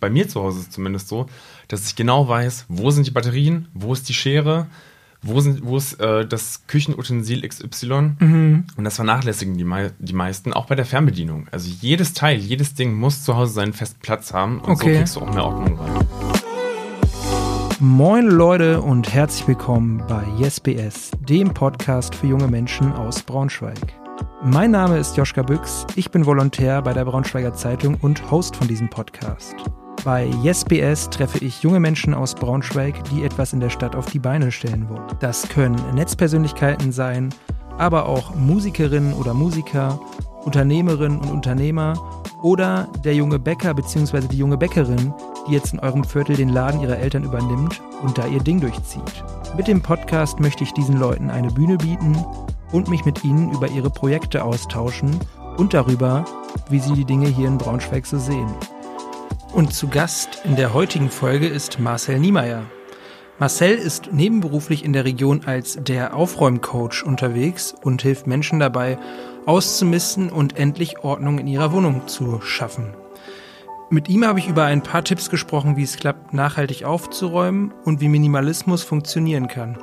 Bei mir zu Hause ist es zumindest so, dass ich genau weiß, wo sind die Batterien, wo ist die Schere, wo, sind, wo ist äh, das Küchenutensil XY? Mhm. Und das vernachlässigen die, mei die meisten, auch bei der Fernbedienung. Also jedes Teil, jedes Ding muss zu Hause seinen festen Platz haben und okay. so kriegst du auch mehr Ordnung rein. Moin Leute und herzlich willkommen bei YesBS, dem Podcast für junge Menschen aus Braunschweig. Mein Name ist Joschka Büchs, ich bin Volontär bei der Braunschweiger Zeitung und Host von diesem Podcast. Bei YesBS treffe ich junge Menschen aus Braunschweig, die etwas in der Stadt auf die Beine stellen wollen. Das können Netzpersönlichkeiten sein, aber auch Musikerinnen oder Musiker, Unternehmerinnen und Unternehmer oder der junge Bäcker bzw. die junge Bäckerin, die jetzt in eurem Viertel den Laden ihrer Eltern übernimmt und da ihr Ding durchzieht. Mit dem Podcast möchte ich diesen Leuten eine Bühne bieten und mich mit ihnen über ihre Projekte austauschen und darüber, wie sie die Dinge hier in Braunschweig so sehen. Und zu Gast in der heutigen Folge ist Marcel Niemeyer. Marcel ist nebenberuflich in der Region als der Aufräumcoach unterwegs und hilft Menschen dabei, auszumisten und endlich Ordnung in ihrer Wohnung zu schaffen. Mit ihm habe ich über ein paar Tipps gesprochen, wie es klappt, nachhaltig aufzuräumen und wie Minimalismus funktionieren kann.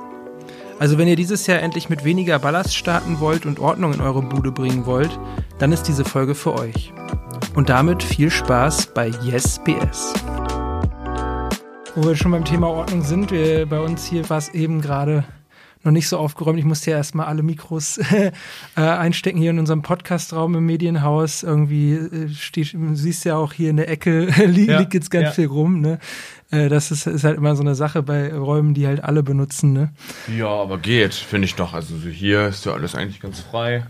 Also wenn ihr dieses Jahr endlich mit weniger Ballast starten wollt und Ordnung in eure Bude bringen wollt, dann ist diese Folge für euch. Und damit viel Spaß bei Yes BS. Wo wir schon beim Thema Ordnung sind, wir, bei uns hier war es eben gerade noch nicht so aufgeräumt. Ich musste ja erstmal alle Mikros äh, einstecken hier in unserem Podcastraum im Medienhaus. Irgendwie äh, steht, du siehst ja auch hier in der Ecke li ja, liegt jetzt ganz ja. viel rum. Ne? Äh, das ist, ist halt immer so eine Sache bei Räumen, die halt alle benutzen. Ne? Ja, aber geht, finde ich doch. Also hier ist ja alles eigentlich ganz frei.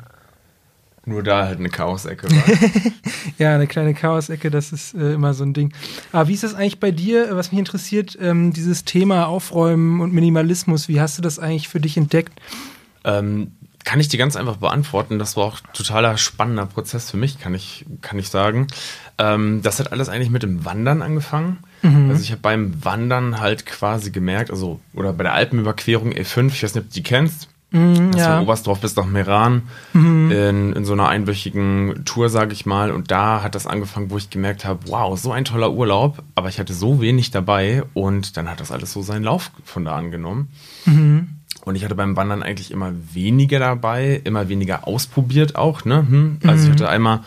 Nur da halt eine Chaosecke war. ja, eine kleine Chaosecke, das ist äh, immer so ein Ding. Aber wie ist das eigentlich bei dir, was mich interessiert, ähm, dieses Thema Aufräumen und Minimalismus, wie hast du das eigentlich für dich entdeckt? Ähm, kann ich dir ganz einfach beantworten. Das war auch ein totaler spannender Prozess für mich, kann ich, kann ich sagen. Ähm, das hat alles eigentlich mit dem Wandern angefangen. Mhm. Also ich habe beim Wandern halt quasi gemerkt, also, oder bei der Alpenüberquerung E5, ich weiß nicht, ob du die kennst. Mhm, also ja. Oberstdorf bis nach Meran mhm. in, in so einer einwöchigen Tour, sage ich mal. Und da hat das angefangen, wo ich gemerkt habe, wow, so ein toller Urlaub, aber ich hatte so wenig dabei und dann hat das alles so seinen Lauf von da angenommen. Mhm. Und ich hatte beim Wandern eigentlich immer weniger dabei, immer weniger ausprobiert auch. Ne? Hm. Also ich mhm. hatte einmal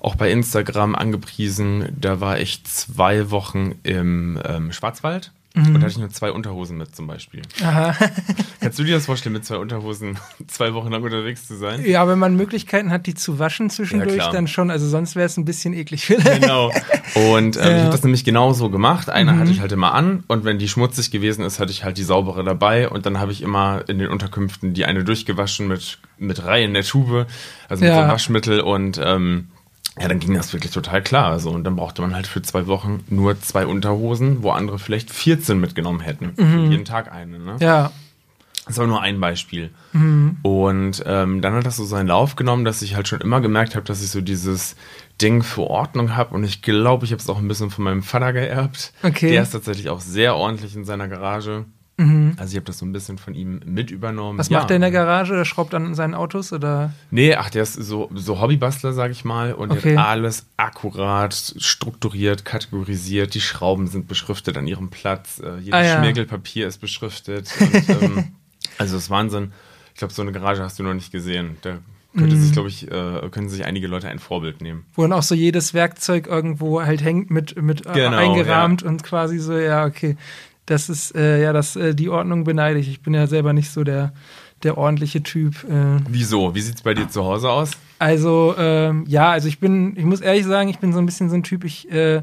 auch bei Instagram angepriesen, da war ich zwei Wochen im ähm, Schwarzwald Mhm. Und da hatte ich nur zwei Unterhosen mit zum Beispiel. Aha. Kannst du dir das vorstellen, mit zwei Unterhosen zwei Wochen lang unterwegs zu sein? Ja, wenn man Möglichkeiten hat, die zu waschen zwischendurch, ja, dann schon. Also sonst wäre es ein bisschen eklig. Genau. Und ähm, ja. ich habe das nämlich genauso gemacht. Eine mhm. hatte ich halt immer an und wenn die schmutzig gewesen ist, hatte ich halt die saubere dabei und dann habe ich immer in den Unterkünften die eine durchgewaschen mit, mit Reihe in der Tube, also mit ja. so Waschmittel und ähm, ja, dann ging das wirklich total klar. Also, und dann brauchte man halt für zwei Wochen nur zwei Unterhosen, wo andere vielleicht 14 mitgenommen hätten. Mhm. jeden Tag eine. Ne? Ja. Das war nur ein Beispiel. Mhm. Und ähm, dann hat das so seinen Lauf genommen, dass ich halt schon immer gemerkt habe, dass ich so dieses Ding für Ordnung habe. Und ich glaube, ich habe es auch ein bisschen von meinem Vater geerbt. Okay. Der ist tatsächlich auch sehr ordentlich in seiner Garage. Mhm. Also ich habe das so ein bisschen von ihm mit übernommen. Was ja. macht der in der Garage? Der schraubt in seinen Autos oder? Nee, ach, der ist so, so Hobbybastler, sag ich mal. Und okay. der hat alles akkurat, strukturiert, kategorisiert. Die Schrauben sind beschriftet an ihrem Platz. Äh, jedes ah, ja. Schmirgelpapier ist beschriftet. Und, ähm, also das ist Wahnsinn. Ich glaube, so eine Garage hast du noch nicht gesehen. Da könnte sich, mhm. glaube ich, äh, können sich einige Leute ein Vorbild nehmen. Wo dann auch so jedes Werkzeug irgendwo halt hängt mit, mit äh, genau, eingerahmt ja. und quasi so, ja, okay das ist, äh, ja, das, äh, die Ordnung beneide ich. Ich bin ja selber nicht so der, der ordentliche Typ. Äh. Wieso? Wie sieht es bei dir zu Hause aus? Also, ähm, ja, also ich bin, ich muss ehrlich sagen, ich bin so ein bisschen so ein Typ, ich äh,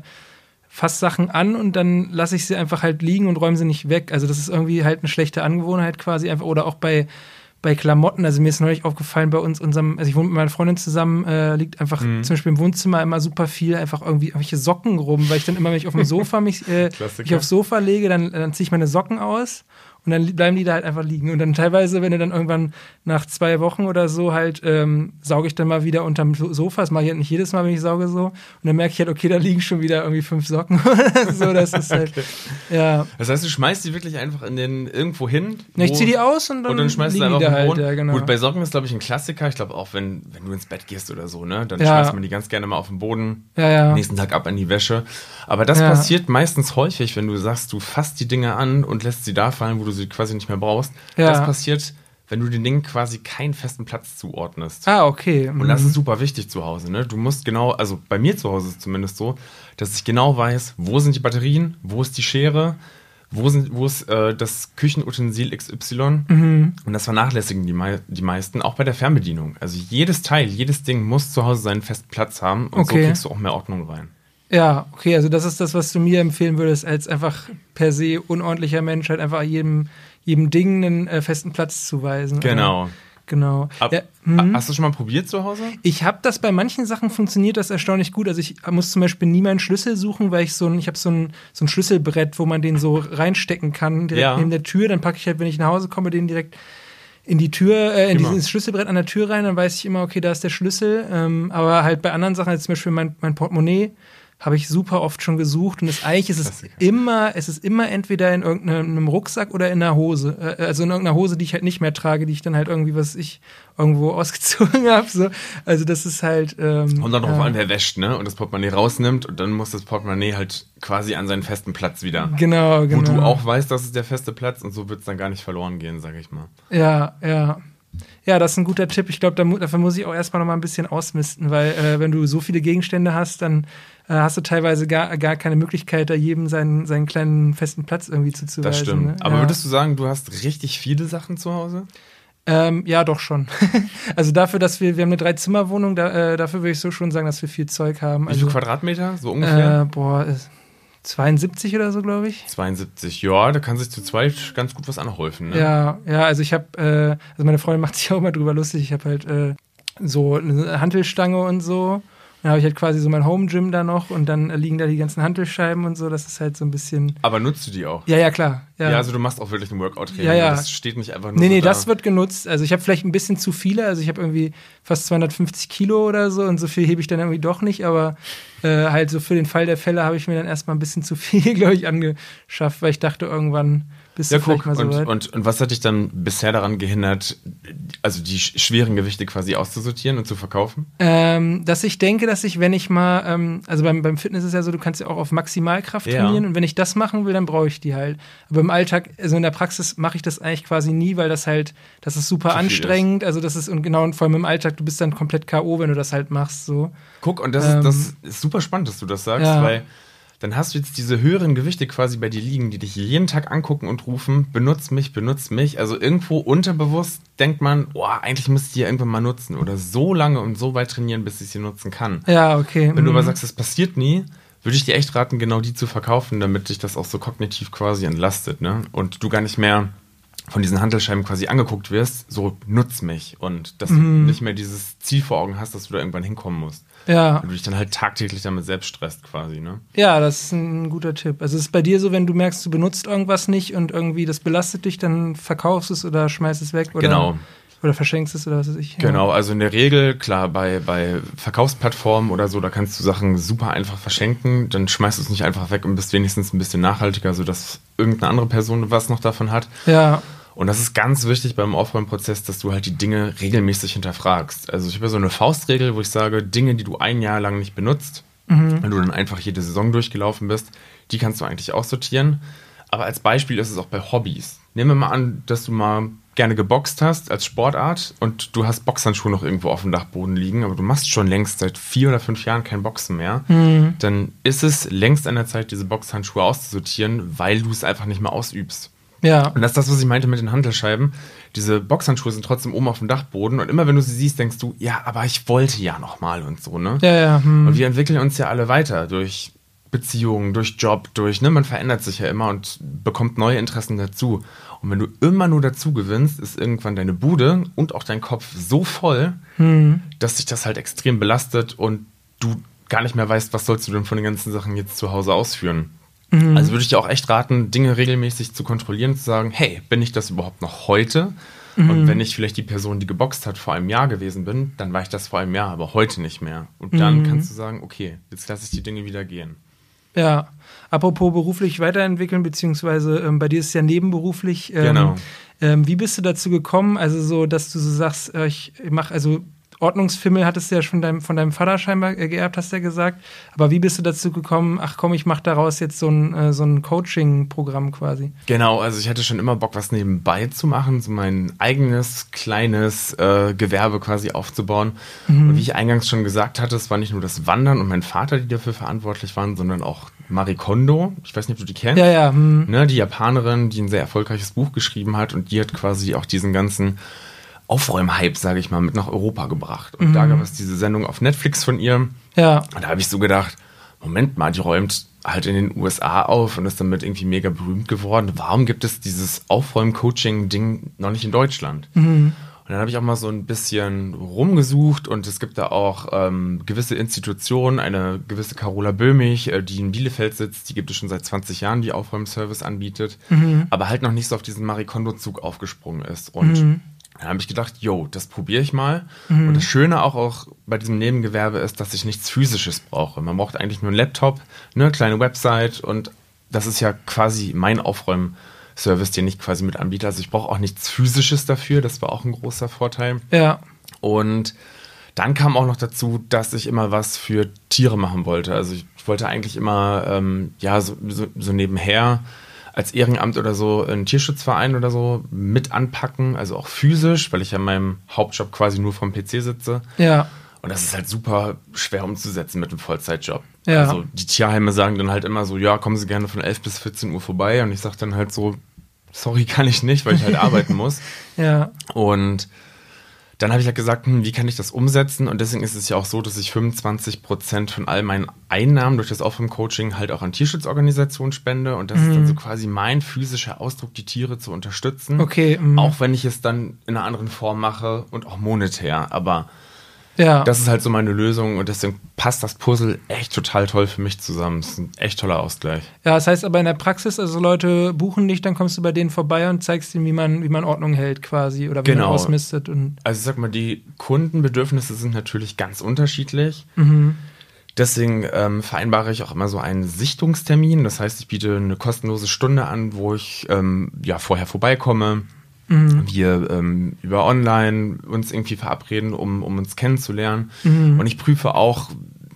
fasse Sachen an und dann lasse ich sie einfach halt liegen und räume sie nicht weg. Also das ist irgendwie halt eine schlechte Angewohnheit quasi einfach. Oder auch bei, bei Klamotten, also mir ist neulich aufgefallen, bei uns, unserem, also ich wohne mit meiner Freundin zusammen, äh, liegt einfach mhm. zum Beispiel im Wohnzimmer immer super viel einfach irgendwie irgendwelche Socken rum, weil ich dann immer, wenn ich auf dem Sofa mich, äh, mich aufs Sofa lege, dann, dann ziehe ich meine Socken aus und dann bleiben die da halt einfach liegen. Und dann teilweise, wenn du dann irgendwann nach zwei Wochen oder so halt, ähm, sauge ich dann mal wieder unterm Sofa. Das mache ich halt nicht jedes Mal, wenn ich sauge so. Und dann merke ich halt, okay, da liegen schon wieder irgendwie fünf Socken. so, das ist halt, okay. ja. Das heißt, du schmeißt die wirklich einfach in den, irgendwo hin? Na, ich zieh die aus und dann, und dann schmeißt liegen die da halt, ja, genau. Gut, bei Socken ist, glaube ich, ein Klassiker. Ich glaube auch, wenn, wenn du ins Bett gehst oder so, ne, dann ja. schmeißt man die ganz gerne mal auf den Boden. Ja, ja. Nächsten Tag ab in die Wäsche. Aber das passiert meistens häufig, wenn du sagst, du fasst die Dinge an und lässt sie da fallen, wo du sie quasi nicht mehr brauchst. Ja. Das passiert, wenn du den Dingen quasi keinen festen Platz zuordnest. Ah, okay. Mhm. Und das ist super wichtig zu Hause. Ne? Du musst genau, also bei mir zu Hause ist es zumindest so, dass ich genau weiß, wo sind die Batterien, wo ist die Schere, wo, sind, wo ist äh, das Küchenutensil XY? Mhm. Und das vernachlässigen die, mei die meisten, auch bei der Fernbedienung. Also jedes Teil, jedes Ding muss zu Hause seinen festen Platz haben und okay. so kriegst du auch mehr Ordnung rein. Ja, okay, also das ist das, was du mir empfehlen würdest, als einfach per se unordentlicher Mensch, halt einfach jedem, jedem Ding einen äh, festen Platz zuweisen. Genau. Genau. Ab, ja, hm. Hast du schon mal probiert zu Hause? Ich habe das bei manchen Sachen funktioniert das erstaunlich gut. Also ich muss zum Beispiel nie meinen Schlüssel suchen, weil ich so ein, ich habe so ein, so ein Schlüsselbrett, wo man den so reinstecken kann, direkt ja. neben der Tür. Dann packe ich halt, wenn ich nach Hause komme, den direkt in die Tür, äh, in dieses Schlüsselbrett an der Tür rein, dann weiß ich immer, okay, da ist der Schlüssel. Ähm, aber halt bei anderen Sachen, als zum Beispiel mein, mein Portemonnaie, habe ich super oft schon gesucht und es, eigentlich ist es immer, es ist immer entweder in irgendeinem Rucksack oder in einer Hose, äh, also in irgendeiner Hose, die ich halt nicht mehr trage, die ich dann halt irgendwie, was ich irgendwo ausgezogen habe. So. Also das ist halt. Ähm, und dann darauf ja. an, wer wäscht, ne? Und das Portemonnaie rausnimmt und dann muss das Portemonnaie halt quasi an seinen festen Platz wieder. Genau, genau. Wo du auch weißt, das ist der feste Platz und so wird es dann gar nicht verloren gehen, sage ich mal. Ja, ja. Ja, das ist ein guter Tipp. Ich glaube, dafür muss ich auch erstmal noch mal ein bisschen ausmisten, weil äh, wenn du so viele Gegenstände hast, dann äh, hast du teilweise gar, gar keine Möglichkeit, da jedem seinen, seinen kleinen festen Platz irgendwie zuzuweisen. Das stimmt. Ne? Aber ja. würdest du sagen, du hast richtig viele Sachen zu Hause? Ähm, ja, doch schon. also dafür, dass wir, wir haben eine Drei-Zimmer-Wohnung, da, äh, dafür würde ich so schon sagen, dass wir viel Zeug haben. Wie also, viele Quadratmeter, so ungefähr? Äh, boah, 72 oder so, glaube ich. 72, ja, da kann sich zu zweit ganz gut was anhäufen. Ne? Ja, ja, also ich habe, äh, also meine Freundin macht sich auch immer drüber lustig. Ich habe halt äh, so eine Hantelstange und so. Dann habe ich halt quasi so mein Home Gym da noch und dann liegen da die ganzen Hantelscheiben und so. Das ist halt so ein bisschen. Aber nutzt du die auch? Ja, ja, klar. Ja, ja also du machst auch wirklich ein Workout-Training. Ja, ja. Das steht nicht einfach nur. Nee, nee, so das wird genutzt. Also ich habe vielleicht ein bisschen zu viele. Also ich habe irgendwie fast 250 Kilo oder so und so viel hebe ich dann irgendwie doch nicht. Aber äh, halt so für den Fall der Fälle habe ich mir dann erstmal ein bisschen zu viel, glaube ich, angeschafft, weil ich dachte irgendwann bist ja, du guck, mal so und. Und, und was hat dich dann bisher daran gehindert, also die schweren Gewichte quasi auszusortieren und zu verkaufen? Ähm, dass ich denke, dass ich, wenn ich mal, ähm, also beim, beim Fitness ist ja so, du kannst ja auch auf Maximalkraft ja. trainieren und wenn ich das machen will, dann brauche ich die halt. Aber im Alltag, also in der Praxis mache ich das eigentlich quasi nie, weil das halt, das ist super anstrengend. Ist. Also das ist, und genau, und vor allem im Alltag, du bist dann komplett K.O., wenn du das halt machst. So. Guck, und das, ähm, ist, das ist super spannend, dass du das sagst, ja. weil dann hast du jetzt diese höheren Gewichte quasi bei dir liegen, die dich jeden Tag angucken und rufen, benutzt mich, benutzt mich. Also irgendwo unterbewusst denkt man, oh, eigentlich müsste ich die irgendwann mal nutzen oder so lange und so weit trainieren, bis ich sie nutzen kann. Ja, okay. Wenn mhm. du aber sagst, das passiert nie, würde ich dir echt raten, genau die zu verkaufen, damit dich das auch so kognitiv quasi entlastet, ne? Und du gar nicht mehr von diesen Handelscheiben quasi angeguckt wirst, so nutz mich und dass mhm. du nicht mehr dieses Ziel vor Augen hast, dass du da irgendwann hinkommen musst. Ja. Weil du dich dann halt tagtäglich damit selbst stresst quasi, ne? Ja, das ist ein guter Tipp. Also es ist bei dir so, wenn du merkst, du benutzt irgendwas nicht und irgendwie das belastet dich, dann verkaufst es oder schmeißt es weg oder, genau. Oder verschenkst es oder was weiß ich. Genau, also in der Regel, klar, bei, bei Verkaufsplattformen oder so, da kannst du Sachen super einfach verschenken, dann schmeißt du es nicht einfach weg und bist wenigstens ein bisschen nachhaltiger, sodass irgendeine andere Person was noch davon hat. Ja. Und das ist ganz wichtig beim Aufräumprozess, dass du halt die Dinge regelmäßig hinterfragst. Also ich habe so eine Faustregel, wo ich sage, Dinge, die du ein Jahr lang nicht benutzt, mhm. wenn du dann einfach jede Saison durchgelaufen bist, die kannst du eigentlich aussortieren. Aber als Beispiel ist es auch bei Hobbys. Nehmen wir mal an, dass du mal gerne geboxt hast als Sportart und du hast Boxhandschuhe noch irgendwo auf dem Dachboden liegen, aber du machst schon längst seit vier oder fünf Jahren kein Boxen mehr, mhm. dann ist es längst an der Zeit, diese Boxhandschuhe auszusortieren, weil du es einfach nicht mehr ausübst. Ja. Und das ist das, was ich meinte mit den Handelscheiben. Diese Boxhandschuhe sind trotzdem oben auf dem Dachboden und immer wenn du sie siehst, denkst du, ja, aber ich wollte ja nochmal und so, ne? Ja, ja. Hm. Und wir entwickeln uns ja alle weiter durch Beziehungen, durch Job, durch, ne, man verändert sich ja immer und bekommt neue Interessen dazu. Und wenn du immer nur dazu gewinnst, ist irgendwann deine Bude und auch dein Kopf so voll, hm. dass sich das halt extrem belastet und du gar nicht mehr weißt, was sollst du denn von den ganzen Sachen jetzt zu Hause ausführen. Mhm. Also würde ich dir auch echt raten, Dinge regelmäßig zu kontrollieren, zu sagen, hey, bin ich das überhaupt noch heute? Mhm. Und wenn ich vielleicht die Person, die geboxt hat, vor einem Jahr gewesen bin, dann war ich das vor einem Jahr, aber heute nicht mehr. Und dann mhm. kannst du sagen, okay, jetzt lasse ich die Dinge wieder gehen. Ja, apropos beruflich weiterentwickeln, beziehungsweise ähm, bei dir ist es ja nebenberuflich. Ähm, genau. Ähm, wie bist du dazu gekommen? Also so, dass du so sagst, äh, ich mache, also Ordnungsfimmel hattest du ja schon dein, von deinem Vater scheinbar äh, geerbt, hast du ja gesagt. Aber wie bist du dazu gekommen, ach komm, ich mache daraus jetzt so ein, äh, so ein Coaching-Programm quasi? Genau, also ich hatte schon immer Bock, was nebenbei zu machen, so mein eigenes kleines äh, Gewerbe quasi aufzubauen. Mhm. Und wie ich eingangs schon gesagt hatte, es war nicht nur das Wandern und mein Vater, die dafür verantwortlich waren, sondern auch Marie Kondo. Ich weiß nicht, ob du die kennst. Ja, ja. Mhm. Ne, die Japanerin, die ein sehr erfolgreiches Buch geschrieben hat und die hat quasi auch diesen ganzen Aufräumhype, sage ich mal, mit nach Europa gebracht. Und mhm. da gab es diese Sendung auf Netflix von ihr. Ja. Und da habe ich so gedacht, Moment mal, die räumt halt in den USA auf und ist damit irgendwie mega berühmt geworden. Warum gibt es dieses Aufräum-Coaching-Ding noch nicht in Deutschland? Mhm. Und dann habe ich auch mal so ein bisschen rumgesucht und es gibt da auch ähm, gewisse Institutionen, eine gewisse Carola Böhmig, äh, die in Bielefeld sitzt, die gibt es schon seit 20 Jahren, die Aufräumservice anbietet, mhm. aber halt noch nicht so auf diesen Marikondo-Zug aufgesprungen ist. Und mhm. Dann habe ich gedacht, yo, das probiere ich mal. Mhm. Und das Schöne auch, auch bei diesem Nebengewerbe ist, dass ich nichts Physisches brauche. Man braucht eigentlich nur einen Laptop, eine kleine Website und das ist ja quasi mein Aufräumservice, den ich quasi mit anbiete. Also ich brauche auch nichts Physisches dafür, das war auch ein großer Vorteil. Ja. Und dann kam auch noch dazu, dass ich immer was für Tiere machen wollte. Also ich, ich wollte eigentlich immer, ähm, ja, so, so, so nebenher als Ehrenamt oder so einen Tierschutzverein oder so mit anpacken, also auch physisch, weil ich ja in meinem Hauptjob quasi nur vom PC sitze. Ja. Und das ist halt super schwer umzusetzen mit einem Vollzeitjob. Ja. Also die Tierheime sagen dann halt immer so, ja, kommen Sie gerne von 11 bis 14 Uhr vorbei. Und ich sage dann halt so, sorry, kann ich nicht, weil ich halt arbeiten muss. Ja. Und dann habe ich halt gesagt, hm, wie kann ich das umsetzen? Und deswegen ist es ja auch so, dass ich 25 Prozent von all meinen Einnahmen durch das Aufräum-Coaching halt auch an Tierschutzorganisationen spende. Und das mhm. ist dann so quasi mein physischer Ausdruck, die Tiere zu unterstützen. Okay. Mhm. Auch wenn ich es dann in einer anderen Form mache und auch monetär. Aber ja. Das ist halt so meine Lösung und deswegen passt das Puzzle echt total toll für mich zusammen. Das ist ein echt toller Ausgleich. Ja, das heißt aber in der Praxis, also Leute buchen dich, dann kommst du bei denen vorbei und zeigst ihnen, wie man, wie man Ordnung hält quasi oder wie genau. man ausmistet. Und also ich sag mal, die Kundenbedürfnisse sind natürlich ganz unterschiedlich. Mhm. Deswegen ähm, vereinbare ich auch immer so einen Sichtungstermin. Das heißt, ich biete eine kostenlose Stunde an, wo ich ähm, ja vorher vorbeikomme Mhm. Wir ähm, über online uns irgendwie verabreden, um, um uns kennenzulernen. Mhm. Und ich prüfe auch,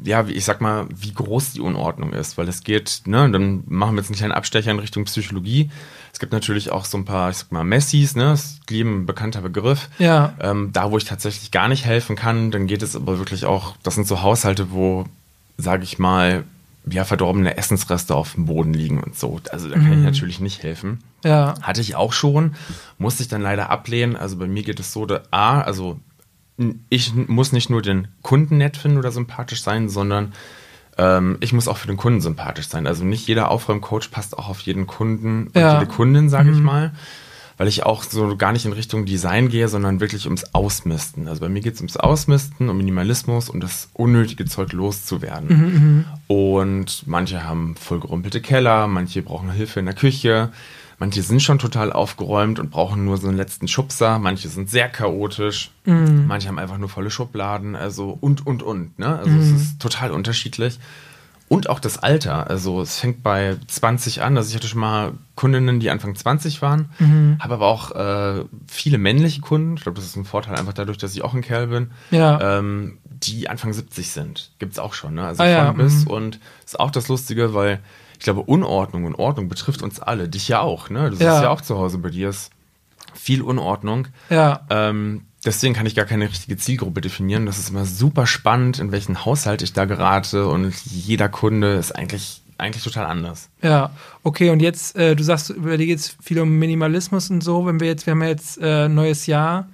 ja, ich sag mal, wie groß die Unordnung ist, weil es geht, ne, dann machen wir jetzt einen kleinen Abstecher in Richtung Psychologie. Es gibt natürlich auch so ein paar, ich sag mal, Messis, ne, das ist ein bekannter Begriff. Ja. Ähm, da, wo ich tatsächlich gar nicht helfen kann, dann geht es aber wirklich auch, das sind so Haushalte, wo, sage ich mal, ja, verdorbene Essensreste auf dem Boden liegen und so. Also da kann mhm. ich natürlich nicht helfen. Ja. Hatte ich auch schon, musste ich dann leider ablehnen. Also bei mir geht es so, dass A, also ich muss nicht nur den Kunden nett finden oder sympathisch sein, sondern ähm, ich muss auch für den Kunden sympathisch sein. Also nicht jeder Aufräumcoach passt auch auf jeden Kunden ja. und jede Kundin, sage mhm. ich mal weil ich auch so gar nicht in Richtung Design gehe, sondern wirklich ums Ausmisten. Also bei mir geht es ums Ausmisten, um Minimalismus, um das unnötige Zeug loszuwerden. Mhm, mhm, und manche haben vollgerumpelte Keller, manche brauchen Hilfe in der Küche, manche sind schon total aufgeräumt und brauchen nur so einen letzten Schubser, manche sind sehr chaotisch, mhm. manche haben einfach nur volle Schubladen, also und, und, und. Ne? Also es mhm. ist total unterschiedlich. Und auch das Alter. Also es fängt bei 20 an. Also ich hatte schon mal Kundinnen, die Anfang 20 waren, mhm. habe aber auch äh, viele männliche Kunden. Ich glaube, das ist ein Vorteil einfach dadurch, dass ich auch ein Kerl bin. Ja. Ähm, die Anfang 70 sind. Gibt es auch schon. Ne? Also ah, ja. bis. Mhm. Und ist auch das Lustige, weil ich glaube, Unordnung und Ordnung betrifft uns alle. Dich ja auch. Ne? Du ja. bist ja auch zu Hause bei dir. Ist viel Unordnung. Ja. Ähm, deswegen kann ich gar keine richtige Zielgruppe definieren. Das ist immer super spannend, in welchen Haushalt ich da gerate und jeder Kunde ist eigentlich, eigentlich total anders. Ja, okay, und jetzt, äh, du sagst, über dir geht es viel um Minimalismus und so, wenn wir jetzt, wir haben ja jetzt äh, neues Jahr,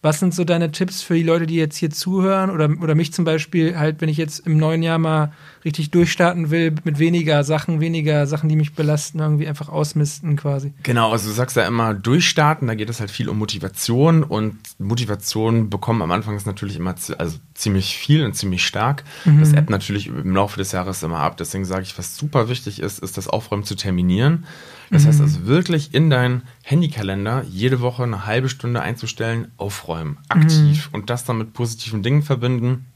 was sind so deine Tipps für die Leute, die jetzt hier zuhören oder, oder mich zum Beispiel halt, wenn ich jetzt im neuen Jahr mal richtig durchstarten will, mit weniger Sachen, weniger Sachen, die mich belasten, irgendwie einfach ausmisten quasi. Genau, also du sagst ja immer durchstarten, da geht es halt viel um Motivation und Motivation bekommen am Anfang ist natürlich immer, also ziemlich viel und ziemlich stark. Mhm. Das ebbt natürlich im Laufe des Jahres immer ab. Deswegen sage ich, was super wichtig ist, ist das Aufräumen zu terminieren. Das mhm. heißt also wirklich in deinen Handykalender jede Woche eine halbe Stunde einzustellen, aufräumen, aktiv mhm. und das dann mit positiven Dingen verbinden,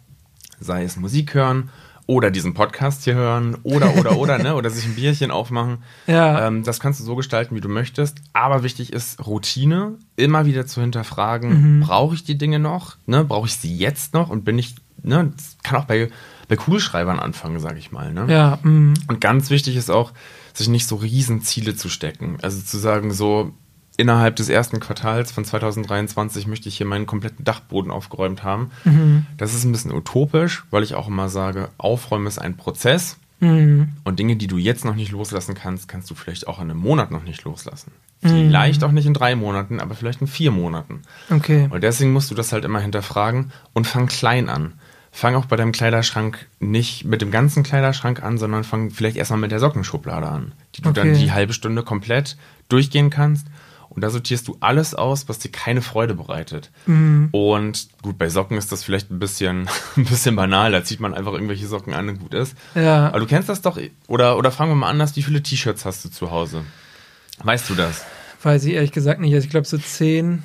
sei es Musik hören oder diesen Podcast hier hören oder oder oder ne oder sich ein Bierchen aufmachen. Ja. Ähm, das kannst du so gestalten, wie du möchtest. Aber wichtig ist Routine, immer wieder zu hinterfragen: mhm. Brauche ich die Dinge noch? Ne, brauche ich sie jetzt noch? Und bin ich ne? Das kann auch bei bei Kugelschreibern anfangen, sage ich mal. Ne? Ja. Mhm. Und ganz wichtig ist auch, sich nicht so Riesenziele zu stecken. Also zu sagen so innerhalb des ersten Quartals von 2023 möchte ich hier meinen kompletten Dachboden aufgeräumt haben. Mhm. Das ist ein bisschen utopisch, weil ich auch immer sage, Aufräumen ist ein Prozess. Mhm. Und Dinge, die du jetzt noch nicht loslassen kannst, kannst du vielleicht auch in einem Monat noch nicht loslassen. Mhm. Vielleicht auch nicht in drei Monaten, aber vielleicht in vier Monaten. Okay. Und deswegen musst du das halt immer hinterfragen und fang klein an. Fang auch bei deinem Kleiderschrank nicht mit dem ganzen Kleiderschrank an, sondern fang vielleicht erstmal mit der Sockenschublade an, die du okay. dann die halbe Stunde komplett durchgehen kannst und da sortierst du alles aus, was dir keine Freude bereitet. Mhm. Und gut, bei Socken ist das vielleicht ein bisschen, ein bisschen banal. Da zieht man einfach irgendwelche Socken an und gut ist. Ja. Aber du kennst das doch. Oder, oder fangen wir mal anders. Wie viele T-Shirts hast du zu Hause? Weißt du das? Weiß ich ehrlich gesagt nicht. Also ich glaube so zehn.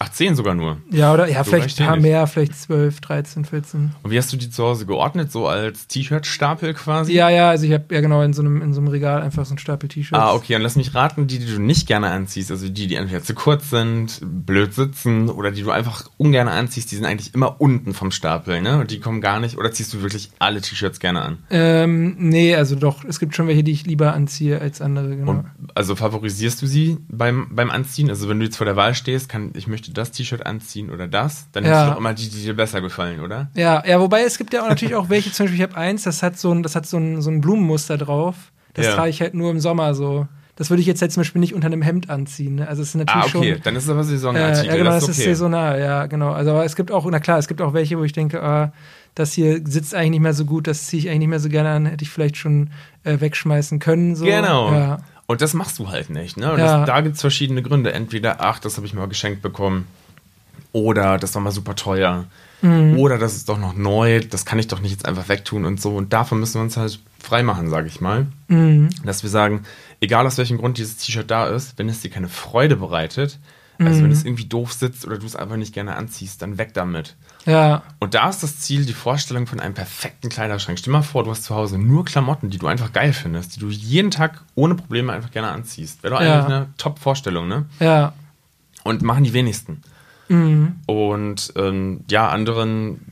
Ach, zehn sogar nur. Ja, oder ja, so vielleicht ein paar mehr, vielleicht zwölf, dreizehn, vierzehn. Und wie hast du die zu Hause geordnet? So als T-Shirt-Stapel quasi? Ja, ja, also ich habe ja genau in so, einem, in so einem Regal einfach so einen Stapel T-Shirts. Ah, okay, und lass mich raten, die, die du nicht gerne anziehst, also die, die entweder zu kurz sind, blöd sitzen oder die du einfach ungern anziehst, die sind eigentlich immer unten vom Stapel, ne? Und die kommen gar nicht, oder ziehst du wirklich alle T-Shirts gerne an? Ähm, nee, also doch, es gibt schon welche, die ich lieber anziehe als andere, genau. Und also favorisierst du sie beim, beim Anziehen? Also wenn du jetzt vor der Wahl stehst, kann, ich möchte das T-Shirt anziehen, oder das, dann ja. du doch immer die, die dir besser gefallen, oder? Ja, ja, wobei es gibt ja auch natürlich auch welche, zum Beispiel, ich habe eins, das hat so ein, das hat so ein, so ein Blumenmuster drauf. Das ja. trage ich halt nur im Sommer so. Das würde ich jetzt halt zum Beispiel nicht unter einem Hemd anziehen. Ne? Also es ist natürlich ah, okay. schon. Dann ist es aber saisonal. Äh, ja, genau, das, ist, okay. saisonal, ja, genau. Also aber es gibt auch, na klar, es gibt auch welche, wo ich denke, ah, das hier sitzt eigentlich nicht mehr so gut, das ziehe ich eigentlich nicht mehr so gerne an, hätte ich vielleicht schon äh, wegschmeißen können. So. Genau. Ja. Und das machst du halt nicht. Ne? Und ja. das, da gibt es verschiedene Gründe. Entweder, ach, das habe ich mal geschenkt bekommen. Oder das war mal super teuer. Mhm. Oder das ist doch noch neu, das kann ich doch nicht jetzt einfach wegtun und so. Und davon müssen wir uns halt freimachen, sage ich mal. Mhm. Dass wir sagen, egal aus welchem Grund dieses T-Shirt da ist, wenn es dir keine Freude bereitet, also mhm. wenn es irgendwie doof sitzt oder du es einfach nicht gerne anziehst, dann weg damit. Ja. Und da ist das Ziel, die Vorstellung von einem perfekten Kleiderschrank. Stell dir mal vor, du hast zu Hause nur Klamotten, die du einfach geil findest, die du jeden Tag ohne Probleme einfach gerne anziehst. Wäre doch ja. eigentlich eine Top-Vorstellung, ne? Ja. Und machen die wenigsten. Mhm. Und ähm, ja, anderen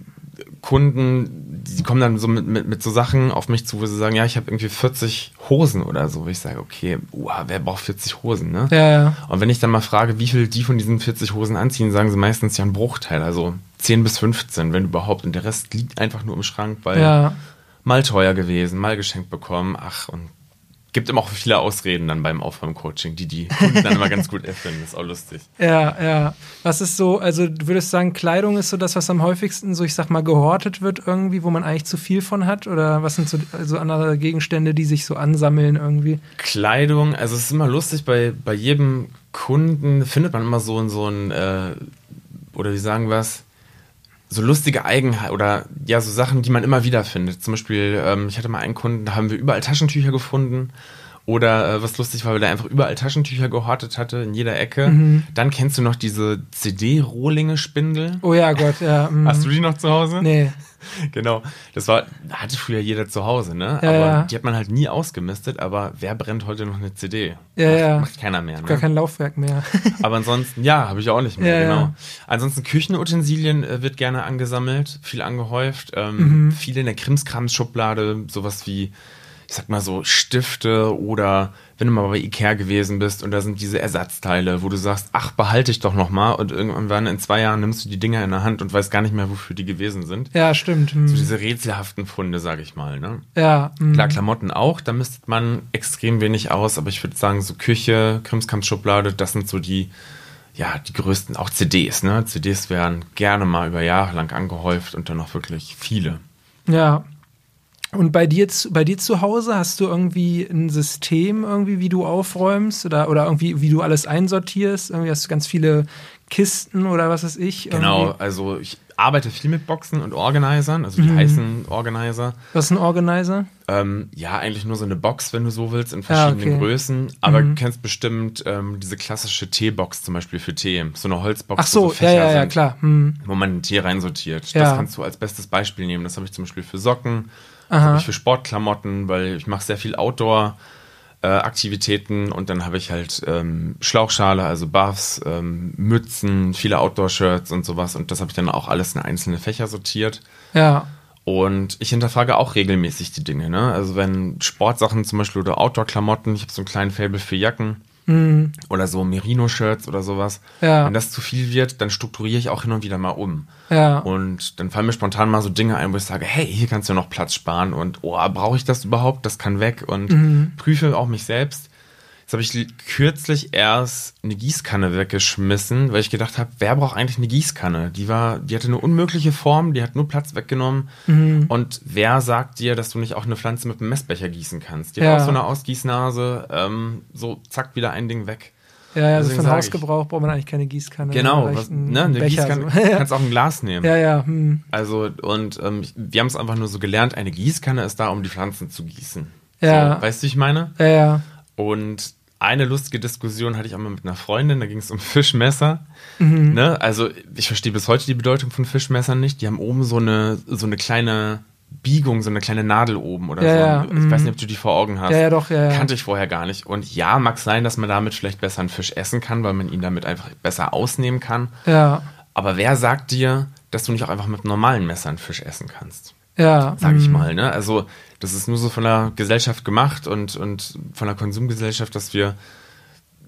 Kunden, die kommen dann so mit, mit, mit so Sachen auf mich zu, wo sie sagen, ja, ich habe irgendwie 40 Hosen oder so. Wo ich sage, okay, uah, wer braucht 40 Hosen, ne? Ja, ja. Und wenn ich dann mal frage, wie viel die von diesen 40 Hosen anziehen, sagen sie meistens ja einen Bruchteil, also 10 bis 15, wenn überhaupt. Und der Rest liegt einfach nur im Schrank, weil ja. mal teuer gewesen, mal geschenkt bekommen, ach, und gibt immer auch viele Ausreden dann beim Aufräumcoaching, die die Kunden dann immer ganz gut erfinden. Das ist auch lustig. Ja, ja. Was ist so, also du würdest sagen, Kleidung ist so das, was am häufigsten so, ich sag mal, gehortet wird irgendwie, wo man eigentlich zu viel von hat? Oder was sind so also andere Gegenstände, die sich so ansammeln irgendwie? Kleidung, also es ist immer lustig, bei, bei jedem Kunden findet man immer so, so ein, äh, oder wie sagen wir es, so lustige Eigenheiten oder ja, so Sachen, die man immer wieder findet. Zum Beispiel, ähm, ich hatte mal einen Kunden, da haben wir überall Taschentücher gefunden. Oder äh, was lustig war, weil er einfach überall Taschentücher gehortet hatte, in jeder Ecke. Mhm. Dann kennst du noch diese CD-Rohlinge-Spindel. Oh ja, Gott, ja. Mhm. Hast du die noch zu Hause? Nee. genau. Das war, hatte früher jeder zu Hause, ne? Ja, aber ja. die hat man halt nie ausgemistet, aber wer brennt heute noch eine CD? Ja, macht, ja. Macht keiner mehr, ne? Gar kein Laufwerk mehr. aber ansonsten, ja, habe ich auch nicht mehr, ja, genau. Ansonsten Küchenutensilien äh, wird gerne angesammelt, viel angehäuft. Ähm, mhm. Viele in der Krimskrams-Schublade, sowas wie ich sag mal so, Stifte oder wenn du mal bei Ikea gewesen bist und da sind diese Ersatzteile, wo du sagst, ach, behalte ich doch noch mal und irgendwann in zwei Jahren nimmst du die Dinger in der Hand und weißt gar nicht mehr, wofür die gewesen sind. Ja, stimmt. Hm. So diese rätselhaften Funde, sag ich mal, ne? Ja. Hm. Klar, Klamotten auch, da mistet man extrem wenig aus, aber ich würde sagen, so Küche, Krimskampfschublade, das sind so die, ja, die größten, auch CDs, ne? CDs werden gerne mal über Jahre lang angehäuft und dann auch wirklich viele. Ja, und bei dir, bei dir zu Hause hast du irgendwie ein System, irgendwie, wie du aufräumst oder, oder irgendwie, wie du alles einsortierst? Irgendwie hast du ganz viele Kisten oder was weiß ich? Genau, irgendwie? also ich, arbeite viel mit Boxen und Organisern, also die Mhm. heißen Organizer. Was ist ein Organizer? Ähm, ja, eigentlich nur so eine Box, wenn du so willst, in verschiedenen Ah, okay. Größen. Aber Mhm. du kennst bestimmt ähm, diese klassische Teebox zum Beispiel für Tee. So eine Holzbox, Ach so, wo ja, Fächer ja, ja, sind, klar. Hm. wo man Tee reinsortiert. Ja. Das kannst du als bestes Beispiel nehmen. Das habe ich zum Beispiel für Socken, Aha. habe ich für Sportklamotten, weil ich mache sehr viel Outdoor. Äh, Aktivitäten und dann habe ich halt ähm, Schlauchschale, also Buffs, ähm, Mützen, viele Outdoor-Shirts und sowas und das habe ich dann auch alles in einzelne Fächer sortiert. Ja. Und ich hinterfrage auch regelmäßig die Dinge. Ne? Also wenn Sportsachen zum Beispiel oder Outdoor-Klamotten, ich habe so einen kleinen Fable für Jacken oder so Merino-Shirts oder sowas. Mhm. Ja. Wenn das zu viel wird, dann strukturiere ich auch hin und wieder mal um. Ja. Und dann fallen mir spontan mal so Dinge ein, wo ich sage, hey, hier kannst du noch Platz sparen und oh, brauche ich das überhaupt? Das kann weg und Mhm. prüfe auch mich selbst. Jetzt habe ich kürzlich erst eine Gießkanne weggeschmissen, weil ich gedacht habe, wer braucht eigentlich eine Gießkanne? Die war, die hatte eine unmögliche Form, die hat nur Platz weggenommen. Mhm. Und wer sagt dir, dass du nicht auch eine Pflanze mit einem Messbecher gießen kannst? Die Ja. hat auch so eine Ausgießnase, ähm, so zack, wieder ein Ding weg. Ja, ja, also für den. Hausgebrauch braucht man eigentlich keine Gießkanne. Genau, was, ne, eine Becher, Gießkanne, so. kannst auch ein Glas nehmen. ja, ja. Hm. Also, und ähm, wir haben es einfach nur so gelernt, eine Gießkanne ist da, um die Pflanzen zu gießen. Ja. So, weißt du, wie ich meine? Ja, ja. Und eine lustige Diskussion hatte ich auch mal mit einer Freundin, da ging es um Fischmesser. Mhm. Ne? Also, ich verstehe bis heute die Bedeutung von Fischmessern nicht. Die haben oben so eine, so eine kleine Biegung, so eine kleine Nadel oben oder Ja, so. ja, Ich mhm. weiß nicht, ob du die vor Augen hast. Ja, ja, doch, ja. Kannte ich vorher gar nicht. Und ja, mag sein, dass man damit vielleicht besser einen Fisch essen kann, weil man ihn damit einfach besser ausnehmen kann. Ja, Aber wer sagt dir, dass du nicht auch einfach mit normalen Messern Fisch essen kannst? ja. Sag ich hm. mal, ne? Also, das ist nur so von der Gesellschaft gemacht und, und von der Konsumgesellschaft, dass wir,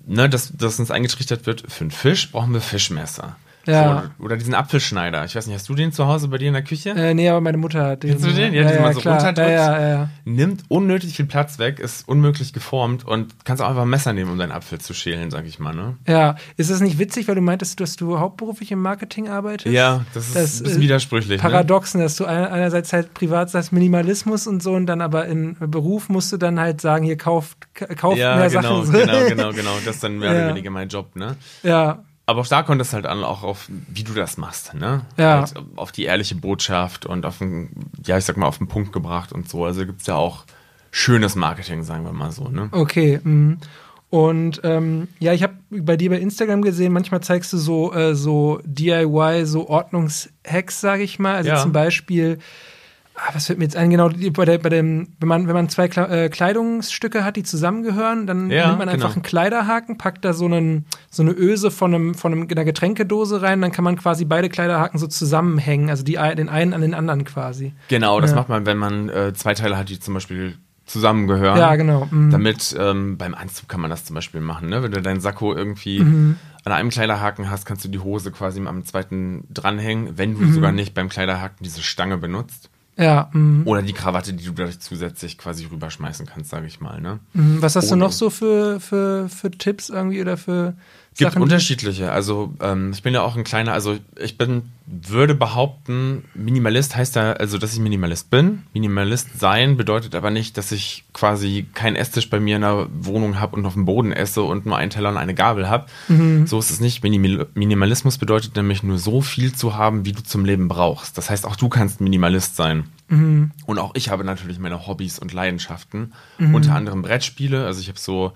ne, dass, dass uns eingetrichtert wird, für einen Fisch brauchen wir Fischmesser. Ja. So, oder diesen Apfelschneider. Ich weiß nicht, hast du den zu Hause bei dir in der Küche? Äh, nee, aber meine Mutter hat den. Kennst du den? Ja, den man so klar. runterdrückt. Ja, ja, ja. Nimmt unnötig viel Platz weg, ist unmöglich geformt und kannst auch einfach ein Messer nehmen, um deinen Apfel zu schälen, sag ich mal, ne? Ja, ist das nicht witzig, weil du meintest, dass du hauptberuflich im Marketing arbeitest? Ja, das ist Das, ein bisschen äh, widersprüchlich. Ne? Paradoxen, dass du ein- einerseits halt privat sagst Minimalismus und so und dann aber in Beruf musst du dann halt sagen, hier kauft, kauft Ja, mehr genau, Sachen. genau, genau, genau. Das ist dann mehr Ja. oder weniger mein Job, ne? Ja, Aber auch da kommt es halt an, auch auf, wie du das machst, ne? Ja. Halt auf die ehrliche Botschaft und auf den, ja, ich sag mal, auf den Punkt gebracht und so. Also gibt's ja auch schönes Marketing, sagen wir mal so, ne? okay. mhm. Und ähm, ja, ich habe bei dir bei Instagram gesehen, manchmal zeigst du so, äh, so DIY, so Ordnungshacks, sage ich mal. Also Ja. zum Beispiel, ah, was fällt mir jetzt ein, genau, bei, der, bei dem, wenn man, wenn man zwei äh, Kleidungsstücke hat, die zusammengehören, dann Ja, nimmt man einfach genau. einen Kleiderhaken, packt da so, einen, so eine Öse von, einem, von einem, einer Getränkedose rein, dann kann man quasi beide Kleiderhaken so zusammenhängen, also die, den einen an den anderen quasi. Genau, das Ja. macht man, wenn man äh, zwei Teile hat, die zum Beispiel zusammengehören. Ja, genau. mhm. Damit ähm, beim Anzug kann man das zum Beispiel machen, ne? Wenn du deinen Sakko irgendwie Mhm. an einem Kleiderhaken hast, kannst du die Hose quasi am zweiten dranhängen, wenn Mhm. du sogar nicht beim Kleiderhaken diese Stange benutzt. Ja, mhm. Oder die Krawatte, die du dadurch zusätzlich quasi rüberschmeißen kannst, sage ich mal, ne? Mhm. Was hast du Ohne- noch so für, für, für Tipps irgendwie oder für Gibt Sachen? unterschiedliche. Also ähm, ich bin ja auch ein kleiner, also ich bin, würde behaupten, Minimalist heißt ja, also dass ich Minimalist bin. Minimalist sein bedeutet aber nicht, dass ich quasi keinen Esstisch bei mir in der Wohnung habe und auf dem Boden esse und nur einen Teller und eine Gabel habe. So ist es nicht. Minimal Minimalismus bedeutet nämlich nur so viel zu haben, wie du zum Leben brauchst. Das heißt, auch du kannst Minimalist sein. Und auch ich habe natürlich meine Hobbys und Leidenschaften. Unter anderem Brettspiele. Also ich habe so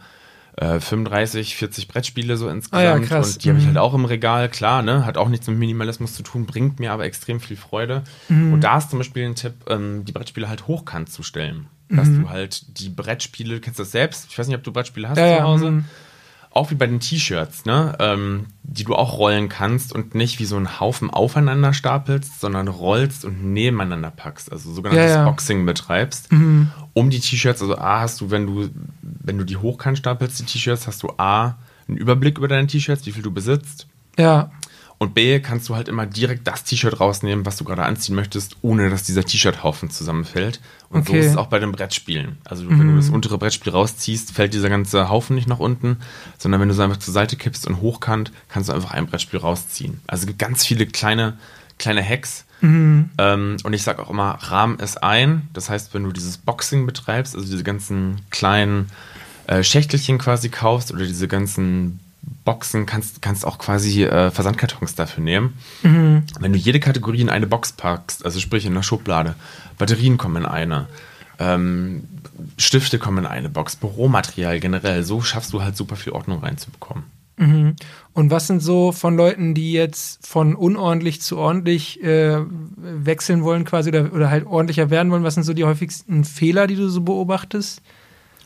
äh, 35, 40 Brettspiele so insgesamt. Ah ja, krass. Und die habe ich Mhm. halt auch im Regal, klar, ne? Hat auch nichts mit Minimalismus zu tun, bringt mir aber extrem viel Freude. Mhm. Und da ist zum Beispiel ein Tipp, ähm, die Brettspiele halt hochkant zu stellen. Dass Mhm. du halt die Brettspiele, du kennst das selbst, ich weiß nicht, ob du Brettspiele hast Ja, zu ja, Hause. mhm. Auch wie bei den T-Shirts, ne? Ähm, die du auch rollen kannst und nicht wie so einen Haufen aufeinander stapelst, sondern rollst und nebeneinander packst. Also sogenanntes Ja, ja. Boxing betreibst. Um die T-Shirts, also A hast du, wenn du, wenn du die hochkant stapelst, die T-Shirts, hast du A, einen Überblick über deine T-Shirts, wie viel du besitzt. Ja, Und B, kannst du halt immer direkt das T-Shirt rausnehmen, was du gerade anziehen möchtest, ohne dass dieser T-Shirt-Haufen zusammenfällt. Und Okay. so ist es auch bei den Brettspielen. Also wenn du das untere Brettspiel rausziehst, fällt dieser ganze Haufen nicht nach unten, sondern wenn du es einfach zur Seite kippst und hochkant, kannst du einfach ein Brettspiel rausziehen. Also es gibt ganz viele kleine, kleine Hacks. Ähm, und ich sage auch immer, Rahmen ist ein. Das heißt, wenn du dieses Boxing betreibst, also diese ganzen kleinen äh, Schächtelchen quasi kaufst oder diese ganzen Boxen, kannst, kannst auch quasi äh, Versandkartons dafür nehmen. Mhm. Wenn du jede Kategorie in eine Box packst, also sprich in einer Schublade, Batterien kommen in eine, ähm, Stifte kommen in eine Box, Büromaterial generell, so schaffst du halt super viel Ordnung reinzubekommen. Mhm. Und was sind so von Leuten, die jetzt von unordentlich zu ordentlich äh, wechseln wollen quasi oder, oder halt ordentlicher werden wollen, was sind so die häufigsten Fehler, die du so beobachtest?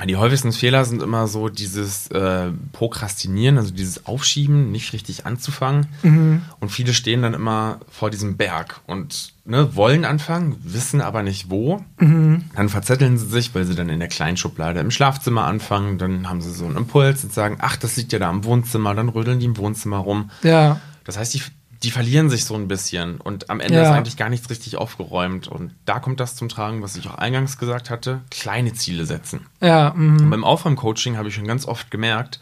Die häufigsten Fehler sind immer so dieses äh, Prokrastinieren, also dieses Aufschieben, nicht richtig anzufangen. Mhm. Und viele stehen dann immer vor diesem Berg und ne, wollen anfangen, wissen aber nicht wo. Mhm. Dann verzetteln sie sich, weil sie dann in der kleinen Schublade im Schlafzimmer anfangen. Dann haben sie so einen Impuls und sagen, ach, das liegt ja da im Wohnzimmer. Dann rödeln die im Wohnzimmer rum. Ja. Das heißt, die die verlieren sich so ein bisschen und am Ende ja. ist eigentlich gar nichts richtig aufgeräumt. Und da kommt das zum Tragen, was ich auch eingangs gesagt hatte: kleine Ziele setzen. Ja, mhm. beim Aufräumcoaching habe ich schon ganz oft gemerkt,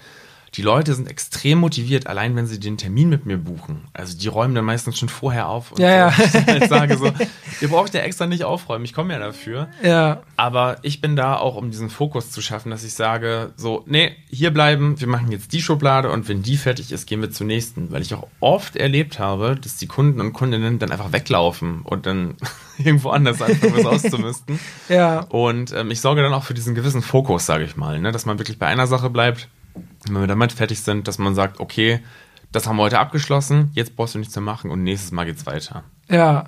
die Leute sind extrem motiviert, allein wenn sie den Termin mit mir buchen. Also die räumen dann meistens schon vorher auf. Und ja, so. ja. Ich sage so, ihr braucht ja extra nicht aufräumen, ich komme ja dafür. Ja. Aber ich bin da auch, um diesen Fokus zu schaffen, dass ich sage, so, nee, hier bleiben, wir machen jetzt die Schublade und wenn die fertig ist, gehen wir zur nächsten. Weil ich auch oft erlebt habe, dass die Kunden und Kundinnen dann einfach weglaufen und dann irgendwo anders anfangen, was auszumisten. Ja. Und ähm, ich sorge dann auch für diesen gewissen Fokus, sage ich mal, ne? dass man wirklich bei einer Sache bleibt wenn wir damit fertig sind, dass man sagt, okay, das haben wir heute abgeschlossen, jetzt brauchst du nichts mehr machen und nächstes Mal geht's weiter. Ja,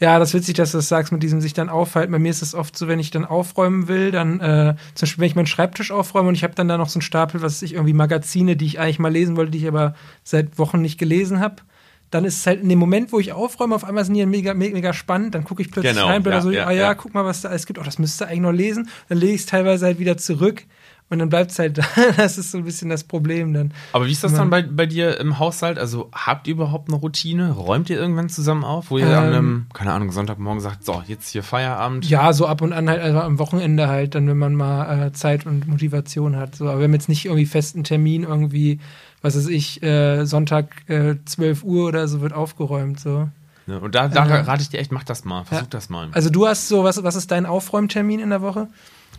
ja, das ist witzig, dass du das sagst mit diesem sich dann aufhalten. Bei mir ist es oft so, wenn ich dann aufräumen will, dann äh, zum Beispiel, wenn ich meinen Schreibtisch aufräume und ich habe dann da noch so einen Stapel, was ich irgendwie Magazine, die ich eigentlich mal lesen wollte, die ich aber seit Wochen nicht gelesen habe. Dann ist es halt in dem Moment, wo ich aufräume, auf einmal sind die mega, mega, mega spannend. Dann gucke ich plötzlich genau, rein, bin ja, da so, ja, ah ja, ja, guck mal, was da alles gibt. Oh, das müsste eigentlich noch lesen. Dann lege ich es teilweise halt wieder zurück. Und dann bleibt es halt da. Das ist so ein bisschen das Problem dann. Aber wie ist das dann bei, bei dir im Haushalt? Also habt ihr überhaupt eine Routine? Räumt ihr irgendwann zusammen auf, wo ihr ähm, an einem, keine Ahnung, Sonntagmorgen sagt, so, jetzt hier Feierabend? Ja, so ab und an halt, also am Wochenende halt, dann, wenn man mal äh, Zeit und Motivation hat. So, aber wir haben jetzt nicht irgendwie festen Termin, irgendwie, was weiß ich, äh, Sonntag äh, 12 Uhr oder so wird aufgeräumt. So. Ja, und da, da äh, rate ich dir echt, mach das mal, versuch ja. das mal. Also du hast so, was, was ist dein Aufräumtermin in der Woche?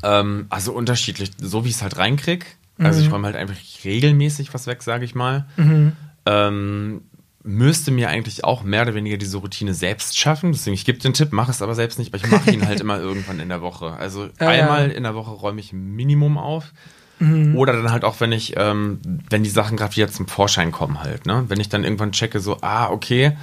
Ähm, also unterschiedlich, so wie ich es halt reinkrieg. Also ich mhm. räume halt einfach regelmäßig was weg, sage ich mal. Mhm. Ähm, müsste mir eigentlich auch mehr oder weniger diese Routine selbst schaffen. Deswegen, ich gebe den Tipp, mach es aber selbst nicht, weil ich mache ihn halt immer irgendwann in der Woche. Also ah, einmal ja. in der Woche räume ich ein Minimum auf. Mhm. Oder dann halt auch, wenn ich, ähm, wenn die Sachen gerade wieder zum Vorschein kommen halt, ne? Wenn ich dann irgendwann checke, so, ah, okay,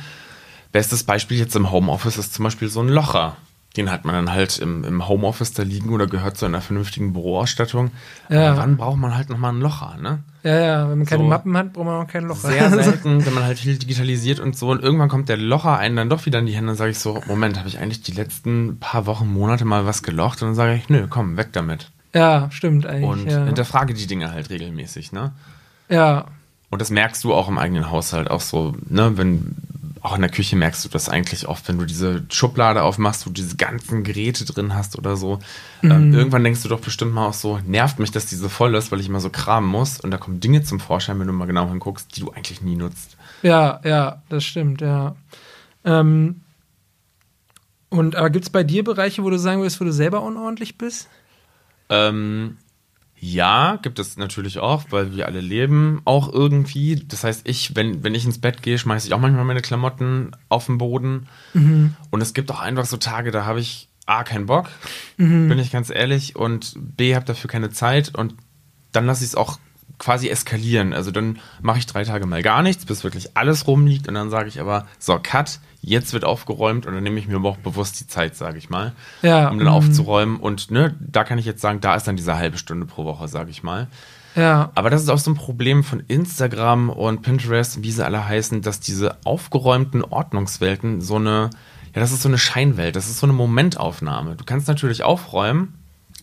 bestes Beispiel jetzt im Homeoffice ist zum Beispiel so ein Locher den hat man dann halt im, im Homeoffice da liegen oder gehört zu einer vernünftigen Büroausstattung. Ja. Aber wann braucht man halt nochmal ein Locher, ne? Ja, ja, wenn man keine so Mappen hat, braucht man auch kein Locher. Sehr selten, wenn man halt viel digitalisiert und so. Und irgendwann kommt der Locher einen dann doch wieder in die Hände und sage ich so, Moment, habe ich eigentlich die letzten paar Wochen, Monate mal was gelocht? Und dann sage ich, nö, komm, weg damit. Ja, stimmt eigentlich. Und ja. hinterfrage die Dinge halt regelmäßig, ne? Ja. Und das merkst du auch im eigenen Haushalt auch so, ne, wenn auch in der Küche merkst du das eigentlich oft, wenn du diese Schublade aufmachst, wo du diese ganzen Geräte drin hast oder so. Ähm, mhm. Ähm, irgendwann denkst du doch bestimmt mal auch so, nervt mich, dass diese voll ist, weil ich immer so kramen muss. Und da kommen Dinge zum Vorschein, wenn du mal genau hinguckst, die du eigentlich nie nutzt. Ja, ja, das stimmt, ja. Ähm, und aber gibt es bei dir Bereiche, wo du sagen würdest, wo du selber unordentlich bist? Ähm, ja, gibt es natürlich auch, weil wir alle leben auch irgendwie. Das heißt, ich, wenn, wenn ich ins Bett gehe, schmeiße ich auch manchmal meine Klamotten auf den Boden. Mhm. Und es gibt auch einfach so Tage, da habe ich A, keinen Bock, mhm. bin ich ganz ehrlich, und B, habe dafür keine Zeit und dann lasse ich es auch quasi eskalieren. Also dann mache ich drei Tage mal gar nichts, bis wirklich alles rumliegt und dann sage ich aber, so, cut, jetzt wird aufgeräumt und dann nehme ich mir aber auch bewusst die Zeit, sage ich mal, ja, um dann mm. aufzuräumen. Und ne, da kann ich jetzt sagen, da ist dann diese halbe Stunde pro Woche, sage ich mal. Ja. Aber das ist auch so ein Problem von Instagram und Pinterest, wie sie alle heißen, dass diese aufgeräumten Ordnungswelten so eine, ja, das ist so eine Scheinwelt, das ist so eine Momentaufnahme. Du kannst natürlich aufräumen,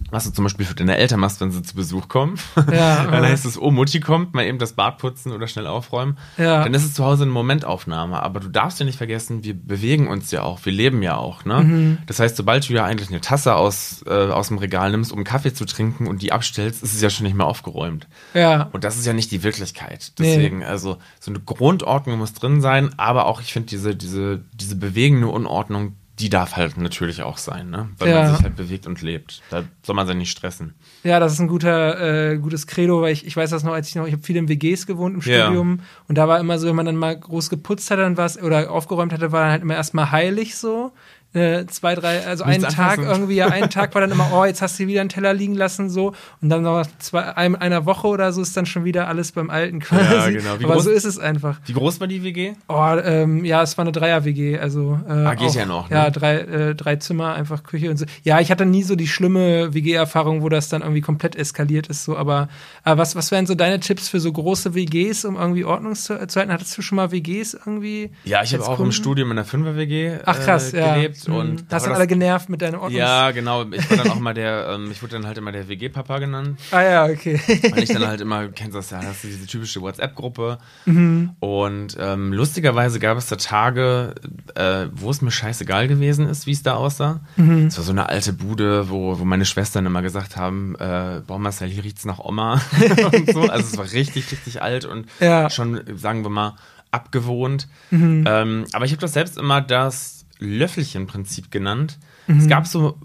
was du zum Beispiel für deine Eltern machst, wenn sie zu Besuch kommen. Ja, dann heißt es, oh, Mutti kommt, mal eben das Bad putzen oder schnell aufräumen. Ja. Dann ist es zu Hause eine Momentaufnahme. Aber du darfst ja nicht vergessen, wir bewegen uns ja auch, wir leben ja auch. Ne? Mhm. Das heißt, sobald du ja eigentlich eine Tasse aus, äh, aus dem Regal nimmst, um Kaffee zu trinken und die abstellst, ist es ja schon nicht mehr aufgeräumt. Ja. Und das ist ja nicht die Wirklichkeit. Deswegen, nee. also so eine Grundordnung muss drin sein, aber auch, ich finde, diese, diese, diese bewegende Unordnung, die darf halt natürlich auch sein, ne? Weil Ja. man sich halt bewegt und lebt. Da soll man sich nicht stressen. Ja, das ist ein guter, äh, gutes Credo, weil ich, ich weiß das noch, als ich noch, ich habe viel in WGs gewohnt im Ja. Studium und da war immer so, wenn man dann mal groß geputzt hat, dann war oder aufgeräumt hatte, war dann halt immer erstmal heilig so. Äh, zwei, drei, also einen Nichts Tag anfassen. irgendwie, ja, einen Tag war dann immer, oh, jetzt hast du wieder einen Teller liegen lassen, so. Und dann noch zwei, ein, einer Woche oder so ist dann schon wieder alles beim Alten quasi. Ja, genau. Wie Aber groß- so ist es einfach. Wie groß war die WG? Oh, ähm, ja, es war eine Dreier-WG, also äh, Ah, geht auch, ja noch, ne? Ja, drei, äh, drei Zimmer, einfach Küche und so. Ja, ich hatte nie so die schlimme WG-Erfahrung, wo das dann irgendwie komplett eskaliert ist, so, aber, aber was, was wären so deine Tipps für so große WGs, um irgendwie Ordnung zu, zu halten? Hattest du schon mal WGs irgendwie? Ja, ich habe auch im Kunden? Studium in der Fünfer-WG Ach krass, äh, ja. gelebt. Mhm. Und da Hast war dann das- alle genervt mit deinen Ordnungs... Ja, genau. Ich war dann auch mal der, ähm, ich wurde dann halt immer der WG-Papa genannt. Ah ja, okay. Weil ich dann halt immer, kennst du das ja, hast du diese typische WhatsApp-Gruppe. Mhm. Und ähm, lustigerweise gab es da Tage, äh, wo es mir scheißegal gewesen ist, wie es da aussah. Mhm. Es war so eine alte Bude, wo, wo meine Schwestern immer gesagt haben, äh, boah Marcel, hier riecht's nach Oma und so. Also es war richtig, richtig alt und Ja. Mhm. schon, sagen wir mal, abgewohnt. Ähm, aber ich habe das selbst immer das Löffelchen-Prinzip genannt. Mhm. Es gab so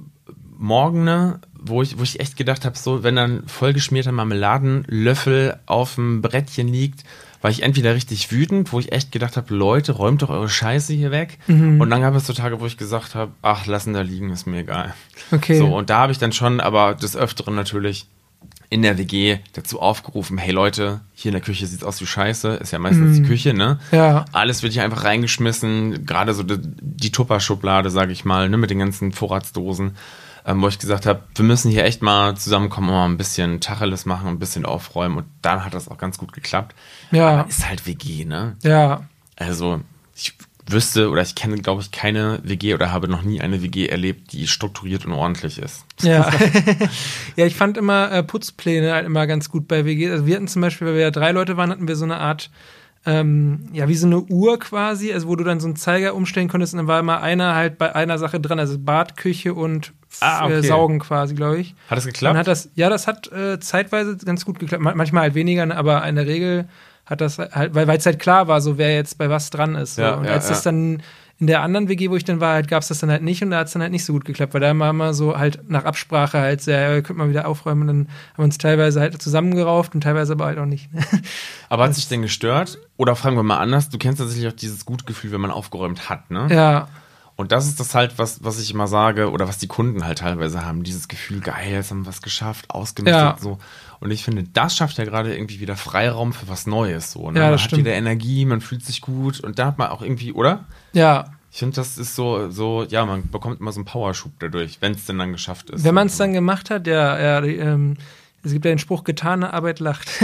Morgene, wo ich, wo ich echt gedacht habe, so, wenn dann vollgeschmierter Marmeladenlöffel auf dem Brettchen liegt, war ich entweder richtig wütend, wo ich echt gedacht habe, Leute, räumt doch eure Scheiße hier weg. Mhm. Und dann gab es so Tage, wo ich gesagt habe, ach, lassen da liegen, ist mir egal. Okay. So, und da habe ich dann schon, aber des Öfteren natürlich in der WG dazu aufgerufen, hey Leute, hier in der Küche sieht's aus wie Scheiße, ist ja meistens die Küche, ne? Ja. Alles wird hier einfach reingeschmissen, gerade so die, die Tupper-Schublade, sag ich mal, ne, mit den ganzen Vorratsdosen, ähm, wo ich gesagt habe, wir müssen hier echt mal zusammenkommen und mal ein bisschen Tacheles machen, ein bisschen aufräumen und dann hat das auch ganz gut geklappt. Ja. Aber ist halt WG, ne? Ja. Also ich wüsste oder ich kenne, glaube ich, keine WG oder habe noch nie eine WG erlebt, die strukturiert und ordentlich ist. Ja. ja, ich fand immer äh, Putzpläne halt immer ganz gut bei WG. Also wir hatten zum Beispiel, weil wir ja drei Leute waren, hatten wir so eine Art, ähm, ja, wie so eine Uhr quasi, also wo du dann so einen Zeiger umstellen konntest und dann war immer einer halt bei einer Sache dran, also Bad, Küche und Ah, okay. äh, Saugen quasi, glaube ich. Hat das Dann geklappt? hat das, ja, das hat äh, zeitweise ganz gut geklappt. Ma- Manchmal halt weniger, ne, aber in der Regel hat das halt, weil es halt klar war, so wer jetzt bei was dran ist. So. Ja, und ja, als das dann in der anderen WG, wo ich dann war, halt, gab es das dann halt nicht und da hat es dann halt nicht so gut geklappt, weil da war immer so halt nach Absprache halt sehr, ja, könnt mal wieder aufräumen und dann haben wir uns teilweise halt zusammengerauft und teilweise aber halt auch nicht. Aber hat sich denn gestört? Oder fragen wir mal anders, du kennst tatsächlich auch dieses Gutgefühl, wenn man aufgeräumt hat, ne? ja, Und das ist das halt, was, was ich immer sage, oder was die Kunden halt teilweise haben, dieses Gefühl, geil, jetzt haben wir was geschafft, ausgemistet, Ja. so. Und ich finde, das schafft ja gerade irgendwie wieder Freiraum für was Neues, so. Ne? Ja, man das hat stimmt. wieder Energie, man fühlt sich gut und da hat man auch irgendwie, oder? ja. Ich finde, das ist so, so, ja, man bekommt immer so einen Powerschub dadurch, wenn es denn dann geschafft ist. Wenn man es dann gemacht hat, ja, ja, die, ähm, es gibt ja den Spruch, getane Arbeit lacht.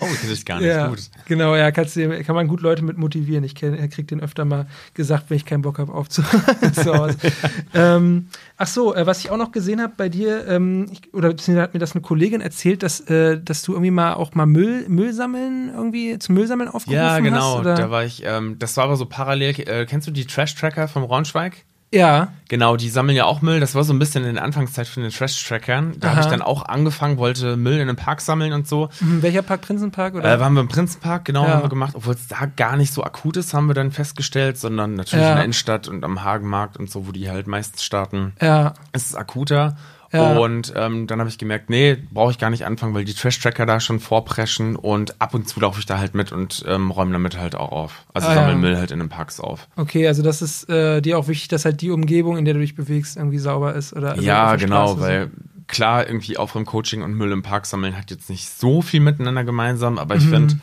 Oh, das ist gar nicht ja, gut. genau, ja, du, kann man gut Leute mit motivieren. Ich kenn, krieg den öfter mal gesagt, wenn ich keinen Bock habe aufzuhören. ähm, ach so, äh, was ich auch noch gesehen habe bei dir, ähm, ich, oder beziehungsweise hat mir das eine Kollegin erzählt, dass, äh, dass du irgendwie mal auch mal Müll, Müll sammeln, irgendwie zum Müllsammeln aufgerufen Ja, hast? genau, Oder? da war ich, ähm, das war aber so parallel, äh, kennst du die Trash-Tracker vom Braunschweig? Ja, Genau, die sammeln ja auch Müll. Das war so ein bisschen in der Anfangszeit von den Trash-Trackern. Da habe ich dann auch angefangen, wollte Müll in einem Park sammeln und so. Hm, welcher Park? Prinzenpark? Oder? Äh, waren wir im Prinzenpark, genau, Ja. haben wir gemacht. Obwohl es da gar nicht so akut ist, haben wir dann festgestellt, sondern natürlich Ja. in der Innenstadt und am Hagenmarkt und so, wo die halt meistens starten, ja, ist es akuter. Ja. Und ähm, dann habe ich gemerkt, nee, brauche ich gar nicht anfangen, weil die Trash-Tracker da schon vorpreschen und ab und zu laufe ich da halt mit und ähm, räume damit halt auch auf. Also Ah, sammle ja. Müll halt in den Parks auf. okay, also das ist äh, dir auch wichtig, dass halt die Umgebung, in der du dich bewegst, irgendwie sauber ist. Oder also ja, genau, weil klar, irgendwie Aufräum-Coaching und Müll im Park sammeln hat jetzt nicht so viel miteinander gemeinsam, aber Mhm. ich finde,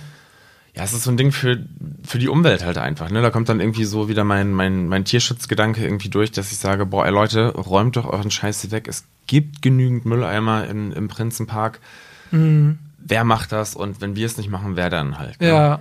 ja, es ist so ein Ding für, für die Umwelt halt einfach. Ne? Da kommt dann irgendwie so wieder mein, mein, mein Tierschutzgedanke irgendwie durch, dass ich sage, boah, ey Leute, räumt doch euren Scheiße weg. Es gibt genügend Mülleimer in, im Prinzenpark. Wer macht das? Und wenn wir es nicht machen, wer dann halt? ne? Ja.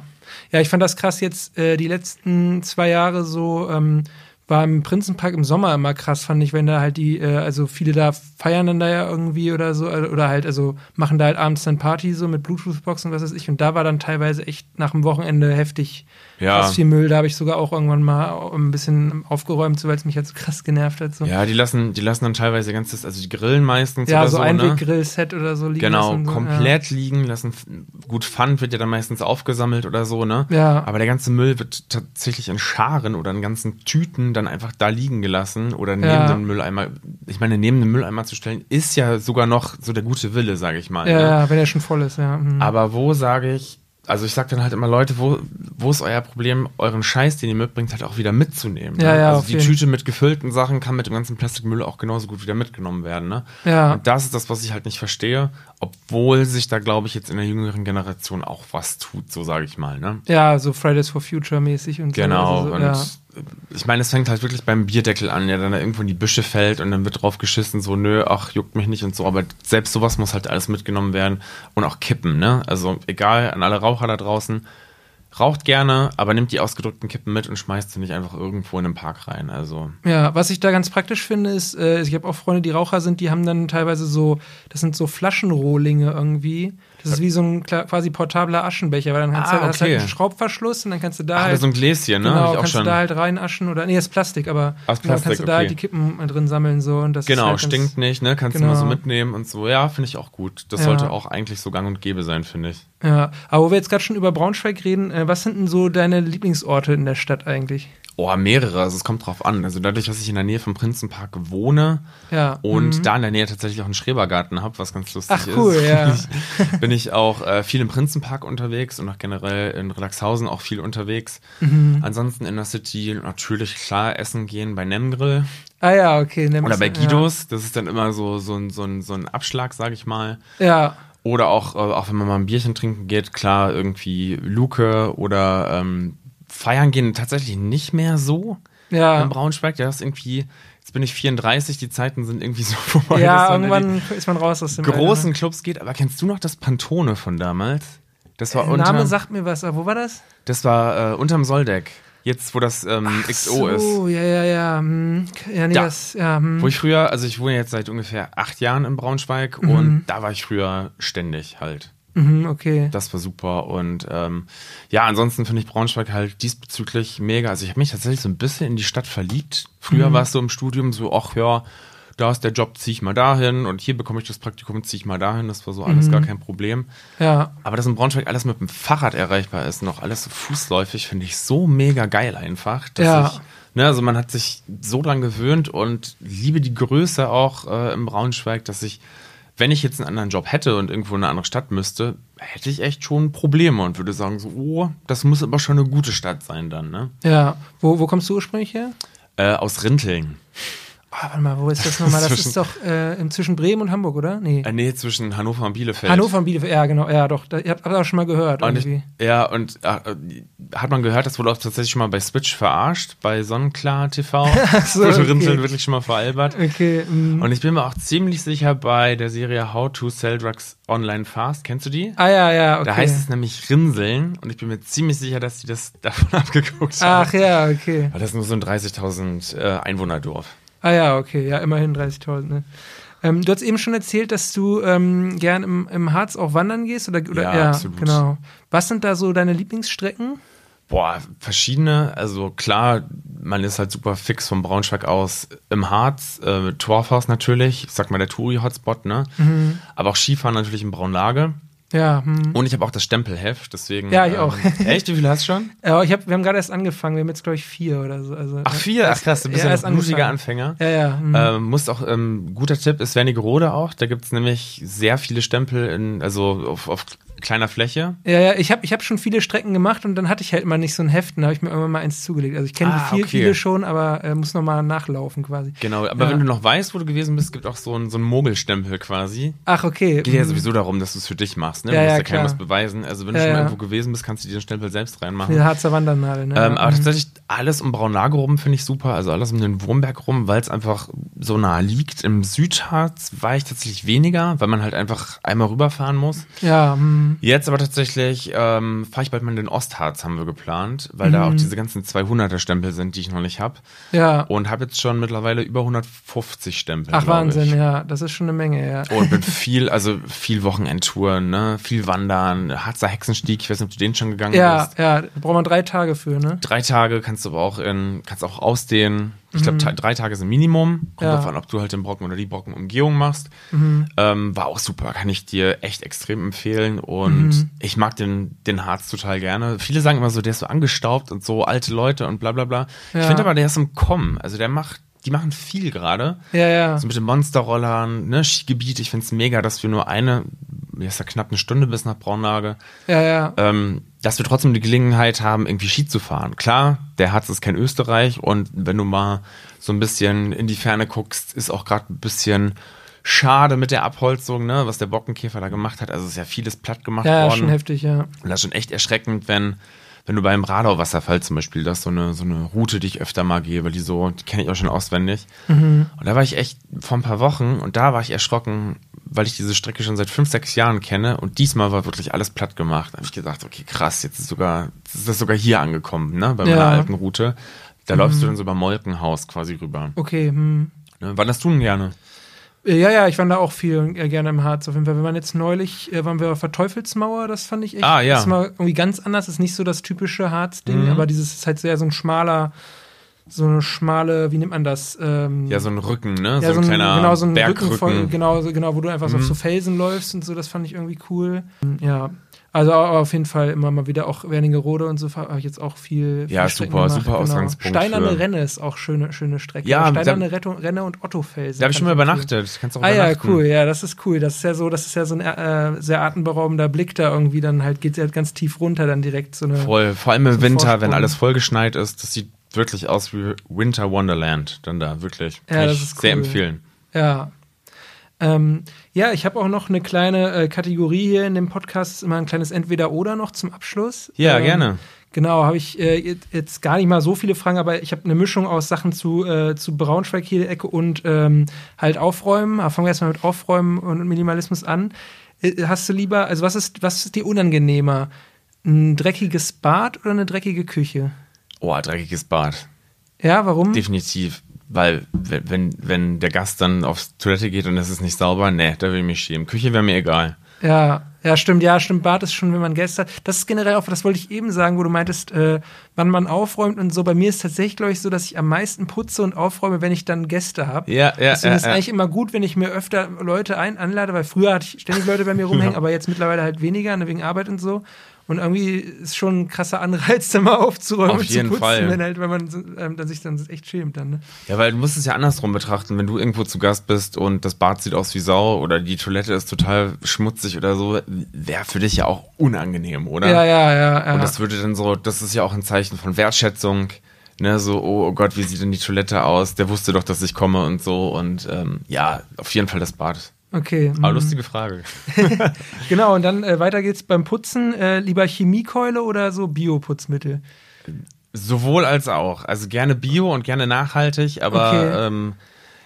Ja, ich fand das krass jetzt äh, die letzten zwei Jahre so, ähm, war im Prinzenpark im Sommer immer krass, fand ich, wenn da halt die, äh, also viele da feiern dann da ja irgendwie oder so, äh, oder halt, also machen da halt abends dann Party so mit Bluetooth-Box und was weiß ich. Und da war dann teilweise echt nach dem Wochenende heftig Ja. krass viel Müll. Da habe ich sogar auch irgendwann mal ein bisschen aufgeräumt, so weil es mich halt so krass genervt hat. So. Ja, die lassen, die lassen dann teilweise ganzes, also die grillen meistens Ja, oder so so, ein ne? Grill-Set oder so liegen Genau, lassen, so, komplett liegen, lassen gut, Pfand wird ja dann meistens aufgesammelt oder so, ne? Ja. Aber der ganze Müll wird tatsächlich in Scharen oder in ganzen Tüten dann einfach da liegen gelassen oder neben Ja. den Mülleimer. Ich meine, neben den Mülleimer zu stellen, ist ja sogar noch so der gute Wille, sage ich mal. Ja, ne? ja, wenn er schon voll ist, ja. Mhm. Aber wo sage ich, also ich sag dann halt immer, Leute, wo, wo ist euer Problem, euren Scheiß, den ihr mitbringt, halt auch wieder mitzunehmen? Ja, ne? ja, also auf die jeden. Tüte mit gefüllten Sachen kann mit dem ganzen Plastikmüll auch genauso gut wieder mitgenommen werden, ne? Ja. Und das ist das, was ich halt nicht verstehe, obwohl sich da, glaube ich, jetzt in der jüngeren Generation auch was tut, so sage ich mal, ne? Ja, so Fridays for Future mäßig und Genau, so. und Also, ja. Ich meine, es fängt halt wirklich beim Bierdeckel an, der dann da irgendwo in die Büsche fällt und dann wird drauf geschissen, so, nö, ach, juckt mich nicht und so, aber selbst sowas muss halt alles mitgenommen werden und auch kippen, ne? Also egal, an alle Raucher da draußen, raucht gerne, aber nimmt die ausgedrückten Kippen mit und schmeißt sie nicht einfach irgendwo in den Park rein, also. Ja, was ich da ganz praktisch finde, ist, äh, ich habe auch Freunde, die Raucher sind, die haben dann teilweise so, das sind so Flaschenrohlinge irgendwie. Das ist wie so ein quasi portabler Aschenbecher, weil dann kannst Ah, du, halt okay. einen Schraubverschluss und dann kannst du da Ach, halt, so ein Gläschen, ne? genau, kannst schon. du da halt reinaschen oder, nee, das ist Plastik, aber Aus genau, Plastik, kannst du da okay. halt die Kippen drin sammeln so und das Genau, halt stinkt nicht, ne? Kannst Genau. du mal so mitnehmen und so. Ja, finde ich auch gut. Das Ja. sollte auch eigentlich so gang und gäbe sein, finde ich. Ja, aber wo wir jetzt gerade schon über Braunschweig reden, äh, was sind denn so deine Lieblingsorte in der Stadt eigentlich? Oh, mehrere, also es kommt drauf an. Also dadurch, dass ich in der Nähe vom Prinzenpark wohne Ja. und mhm. da in der Nähe tatsächlich auch einen Schrebergarten habe, was ganz lustig Ach, cool, ist, ja. bin, ich, bin ich auch äh, viel im Prinzenpark unterwegs und auch generell in Relaxhausen auch viel unterwegs. Mhm. Ansonsten in der City natürlich klar essen gehen bei Nemgrill Ah ja, okay. nimm oder bei Guidos. Das ist dann immer so, so, ein, so, ein, so ein Abschlag, sage ich mal. Ja. ja. Oder auch, äh, auch wenn man mal ein Bierchen trinken geht, klar, irgendwie Luke oder ähm, feiern gehen tatsächlich nicht mehr so Ja. in Braunschweig. Ja, das irgendwie, jetzt bin ich 34, die Zeiten sind irgendwie so vorbei. Ja, irgendwann ist man raus aus dem großen Clubs geht. Aber kennst du noch das Pantone von damals? Das war Der unter, Name sagt mir was, aber wo war das? das war äh, unterm Soldeck. Jetzt, wo das ähm, XO ist. So, ja, ja, ja. Hm. Ja, nee, Da. das, ja, hm. Wo ich früher, also ich wohne jetzt seit ungefähr acht Jahren in Braunschweig und da war ich früher ständig halt. Mhm, okay. Das war super und ähm, ja, ansonsten finde ich Braunschweig halt diesbezüglich mega. Also ich habe mich tatsächlich so ein bisschen in die Stadt verliebt. Früher war es so im Studium so, ach ja, da ist der Job, zieh ich mal dahin und hier bekomme ich das Praktikum, zieh ich mal dahin. Das war so alles gar kein Problem. Ja. Aber dass in Braunschweig alles mit dem Fahrrad erreichbar ist, noch alles so fußläufig, finde ich so mega geil einfach. Dass Ja. ich, ne, also man hat sich so dran gewöhnt und liebe die Größe auch äh, im Braunschweig, dass ich, wenn ich jetzt einen anderen Job hätte und irgendwo in eine andere Stadt müsste, hätte ich echt schon Probleme und würde sagen so, oh, das muss aber schon eine gute Stadt sein dann, ne? Ja. Wo, wo kommst du ursprünglich her? Äh, aus Rinteln. Ah, warte mal, wo ist das nochmal? Das ist doch äh, zwischen Bremen und Hamburg, oder? Nee. Äh, nee, zwischen Hannover und Bielefeld. Hannover und Bielefeld, ja, genau, ja, doch. Da, ihr habt auch schon mal gehört, Und ich, irgendwie. ja, und äh, hat man gehört, das wurde auch tatsächlich schon mal bei Switch verarscht, bei Sonnenklar TV. so, okay. Rinteln wirklich schon mal veralbert. Okay, mm. Und ich bin mir auch ziemlich sicher bei der Serie How to Sell Drugs Online Fast. Kennst du die? Ah, ja, ja, okay. Da heißt es nämlich Rinseln und ich bin mir ziemlich sicher, dass die das davon abgeguckt Ach, haben. ja, okay. Aber das ist nur so ein 30.000 äh, Einwohnerdorf. Ah, ja, okay, ja, immerhin 30.000, ne? Ähm, du hast eben schon erzählt, dass du ähm, gern im, im Harz auch wandern gehst, oder? oder Ja, absolut. genau. Was sind da so deine Lieblingsstrecken? Boah, verschiedene. Also klar, man ist halt super fix vom Braunschweig aus im Harz. Äh, Torfhaus natürlich, ich sag mal der Touri-Hotspot, ne? Mhm. Aber auch Skifahren natürlich in Braunlage. Ja, hm. Und ich habe auch das Stempelheft, deswegen. Ja, ich auch. Echt? Wie viel hast du schon? Ja, ich hab, wir haben gerade erst angefangen, wir haben jetzt, glaube ich, vier oder so. Also, Ach, vier? Ach krass, du bist ja, noch ein blutiger angefangen. Anfänger. Ja, ja. hm. Ähm, musst auch, ähm, guter Tipp ist Wernigerode auch. Da gibt's nämlich sehr viele Stempel in, also auf, auf kleiner Fläche. Ja, ja, ich habe ich hab schon viele Strecken gemacht und dann hatte ich halt mal nicht so ein Heft, dann habe ich mir irgendwann mal eins zugelegt. Also ich kenne Ah, die viel, okay. viele schon, aber äh, muss nochmal nachlaufen quasi. Genau, aber Ja. wenn du noch weißt, wo du gewesen bist, gibt auch so einen so einen Mogelstempel quasi. Ach, okay. Geht ja hm. sowieso darum, dass du es für dich machst, ne? Ja, du musst ja, ja keinem was beweisen. Also wenn du schon mal irgendwo gewesen bist, kannst du dir den Stempel selbst reinmachen. Die Harzer Wandernadel, ne? Ähm, aber hm. tatsächlich alles um Braunlage rum finde ich super. Also alles um den Wurmberg rum, weil es einfach so nah liegt. Im Südharz war ich tatsächlich weniger, weil man halt einfach einmal rüberfahren muss. Ja, hm. Jetzt aber tatsächlich ähm, fahre ich bald mal in den Ostharz, haben wir geplant, weil da auch diese ganzen 200er Stempel sind, die ich noch nicht habe. ja. Und habe jetzt schon mittlerweile über 150 Stempel. Ach, Wahnsinn, ich. ja. Das ist schon eine Menge, ja. Und bin viel, also viel Wochenendtouren, ne? viel Wandern, Harzer Hexenstieg, ich weiß nicht, ob du den schon gegangen Ja, bist. ja, da braucht man drei Tage für, ne? Drei Tage kannst du aber auch in, kannst auch ausdehnen, Ich glaube, drei Tage sind Minimum. Kommt Ja. an, ob du halt den Brocken oder die Brockenumgehung machst. Mhm. Ähm, war auch super, kann ich dir echt extrem empfehlen. Und Mhm. ich mag den, den Harz total gerne. Viele sagen immer so, der ist so angestaubt und so alte Leute und bla bla bla. Ja. Ich finde aber, der ist im Kommen. Also der macht, die machen viel gerade. Ja, ja. So mit den Monsterrollern, ne, Skigebiet. Ich finde es mega, dass wir nur eine, ist ja knapp eine Stunde bis nach Braunlage, Ja, ja. ähm, dass wir trotzdem die Gelegenheit haben, irgendwie Ski zu fahren. Klar, der Harz ist kein Österreich und wenn du mal so ein bisschen in die Ferne guckst, ist auch gerade ein bisschen schade mit der Abholzung, ne, was der Bockenkäfer da gemacht hat. Also ist ja vieles platt gemacht Ja, ja, worden. schon heftig, ja. Und das ist schon echt erschreckend, wenn, wenn du beim Radau-Wasserfall zum Beispiel, das ist so eine, so eine Route, die ich öfter mal gehe, weil die so, die kenne ich auch schon auswendig. Und da war ich echt vor ein paar Wochen und da war ich erschrocken, weil ich diese Strecke schon seit fünf, sechs Jahren kenne und diesmal war wirklich alles platt gemacht. Da habe ich gedacht, okay, krass, jetzt ist sogar, jetzt ist das sogar hier angekommen, ne, bei meiner Ja. alten Route. Da läufst du dann so über Molkenhaus quasi rüber. Okay, hm. Ne? Wann hast du denn gerne? Äh, Ja, ja, ich war da auch viel äh, gerne im Harz auf jeden Fall. Wir waren jetzt neulich, äh, waren wir auf der Teufelsmauer, das fand ich echt. Ah, ja. Das ist mal irgendwie ganz anders, ist nicht so das typische Harz-Ding, Mhm. aber dieses ist halt sehr so ein schmaler, so eine schmale, wie nennt man das? Ähm, Ja, so ein Rücken, ne? ja, so ein kleiner genau, so ein Rücken Bergrücken. von, genau, so- genau, wo du einfach so auf Mhm. so Felsen läufst und so, das fand ich irgendwie cool. Ja, also auf jeden Fall immer mal wieder auch Wernigerode und so habe ich jetzt auch viel. Ja, viel Strecken super, gemacht, super Ausgangspunkt Steinerne Renne ist auch schöne, schöne Strecke. Ja, Steinerne da- Renne und Ottofelsen. Da habe ich schon mal übernachtet. Kannst du auch Ah ja, cool, ja, das ist cool. Das ist ja so, das ist ja so ein äh, sehr atemberaubender Blick da irgendwie, dann halt geht es halt ganz tief runter, dann direkt so eine. Voll, vor allem im So Winter, Vorsprung. wenn alles vollgeschneit ist, das sieht wirklich aus wie Winter Wonderland. Dann da, wirklich. Kann Ja, ich das ist sehr cool. empfehlen. Ja. Ähm, ja, ich habe auch noch eine kleine äh, Kategorie hier in dem Podcast, immer ein kleines Entweder-Oder noch zum Abschluss. Ja, ähm, gerne. Genau, habe ich äh, jetzt- jetzt gar nicht mal so viele Fragen, aber ich habe eine Mischung aus Sachen zu, äh, zu Braunschweig hier der Ecke und ähm, halt Aufräumen. Aber fangen wir erstmal mit Aufräumen und Minimalismus an. Äh, hast du lieber, also was ist, was ist dir unangenehmer? Ein dreckiges Bad oder eine dreckige Küche? Oh, dreckiges Bad. Ja, warum? Definitiv. Weil, wenn, wenn- der Gast dann aufs Toilette geht und es ist nicht sauber, nee, da will ich mich schämen. Küche wäre mir egal. Ja, ja, stimmt, ja, stimmt. Bad ist schon, wenn man Gäste hat. Das ist generell auch, das wollte ich eben sagen, wo du meintest, äh, wann man aufräumt und so. Bei mir ist tatsächlich, glaube ich, so, dass ich am meisten putze und aufräume, wenn ich dann Gäste habe. Ja, ja, Deswegen ja, ist es ja. eigentlich immer gut, wenn ich mir öfter Leute ein anlade, weil früher hatte ich ständig Leute bei mir rumhängen, aber jetzt mittlerweile halt weniger, ne, wegen Arbeit und so. Und irgendwie ist schon ein krasser Anreiz, da mal aufzuräumen Auf und zu jeden putzen, Fall. wenn halt, wenn man ähm, dann sich dann echt schämt dann. Ne? Ja, weil du musst es ja andersrum betrachten, wenn du irgendwo zu Gast bist und das Bad sieht aus wie Sau oder die Toilette ist total schmutzig oder so, wäre für dich ja auch unangenehm, oder? Ja, ja, ja. ja. Und das würde dann so, das ist ja auch ein Zeichen von Wertschätzung. Ne, so, oh, oh Gott, wie sieht denn die Toilette aus? Der wusste doch, dass ich komme und so. Und ähm, ja, auf jeden Fall das Bad. Okay. Aber mhm. lustige Frage. Genau, und dann äh, weiter geht's beim Putzen. Äh, lieber Chemiekeule oder so Bioputzmittel? Sowohl als auch. Also gerne Bio und gerne nachhaltig, aber Okay. ähm,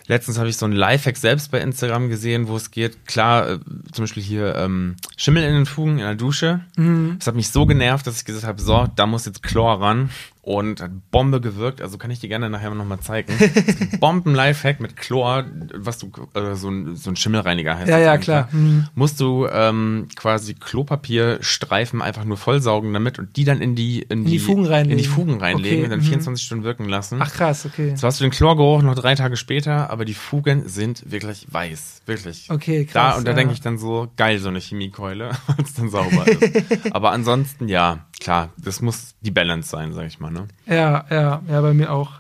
letztens habe ich so ein Lifehack selbst bei Instagram gesehen, wo es geht. Klar, äh, zum Beispiel hier ähm, Schimmel in den Fugen in der Dusche. Mhm. Das hat mich so genervt, dass ich gesagt habe, so, da muss jetzt Chlor ran. Und hat Bombe gewirkt, also kann ich dir gerne nachher nochmal zeigen. Bomben-Lifehack mit Chlor, was du, äh, so, ein, so ein Schimmelreiniger heißt. Ja, ja, klar. ne? Mhm. Musst du ähm, quasi Klopapierstreifen einfach nur vollsaugen damit und die dann in die, in die Fugen reinlegen. In die Fugen reinlegen Okay, und dann mhm. 24 Stunden wirken lassen. Ach krass, okay. So hast du den Chlorgeruch noch drei Tage später, aber die Fugen sind wirklich weiß. Wirklich. Okay, krass. Da, und da ja. denke ich dann so, geil, so eine Chemiekeule, weil es dann sauber ist. aber ansonsten, ja, klar, das muss die Balance sein, sag ich mal, ne? Ja, ja, ja, bei mir auch.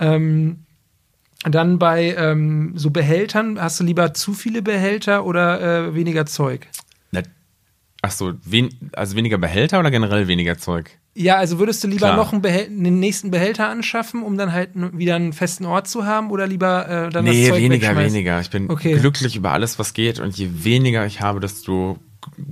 Ähm, dann bei ähm, so Behältern, hast du lieber zu viele Behälter oder äh, weniger Zeug? Na, ach so, wen, also weniger Behälter oder generell weniger Zeug? Ja, also würdest du lieber Klar. noch einen, einen nächsten Behälter anschaffen, um dann halt wieder einen festen Ort zu haben oder lieber äh, dann nee, das Zeug weniger, weniger. Ich bin Okay. glücklich über alles, was geht und je weniger ich habe, desto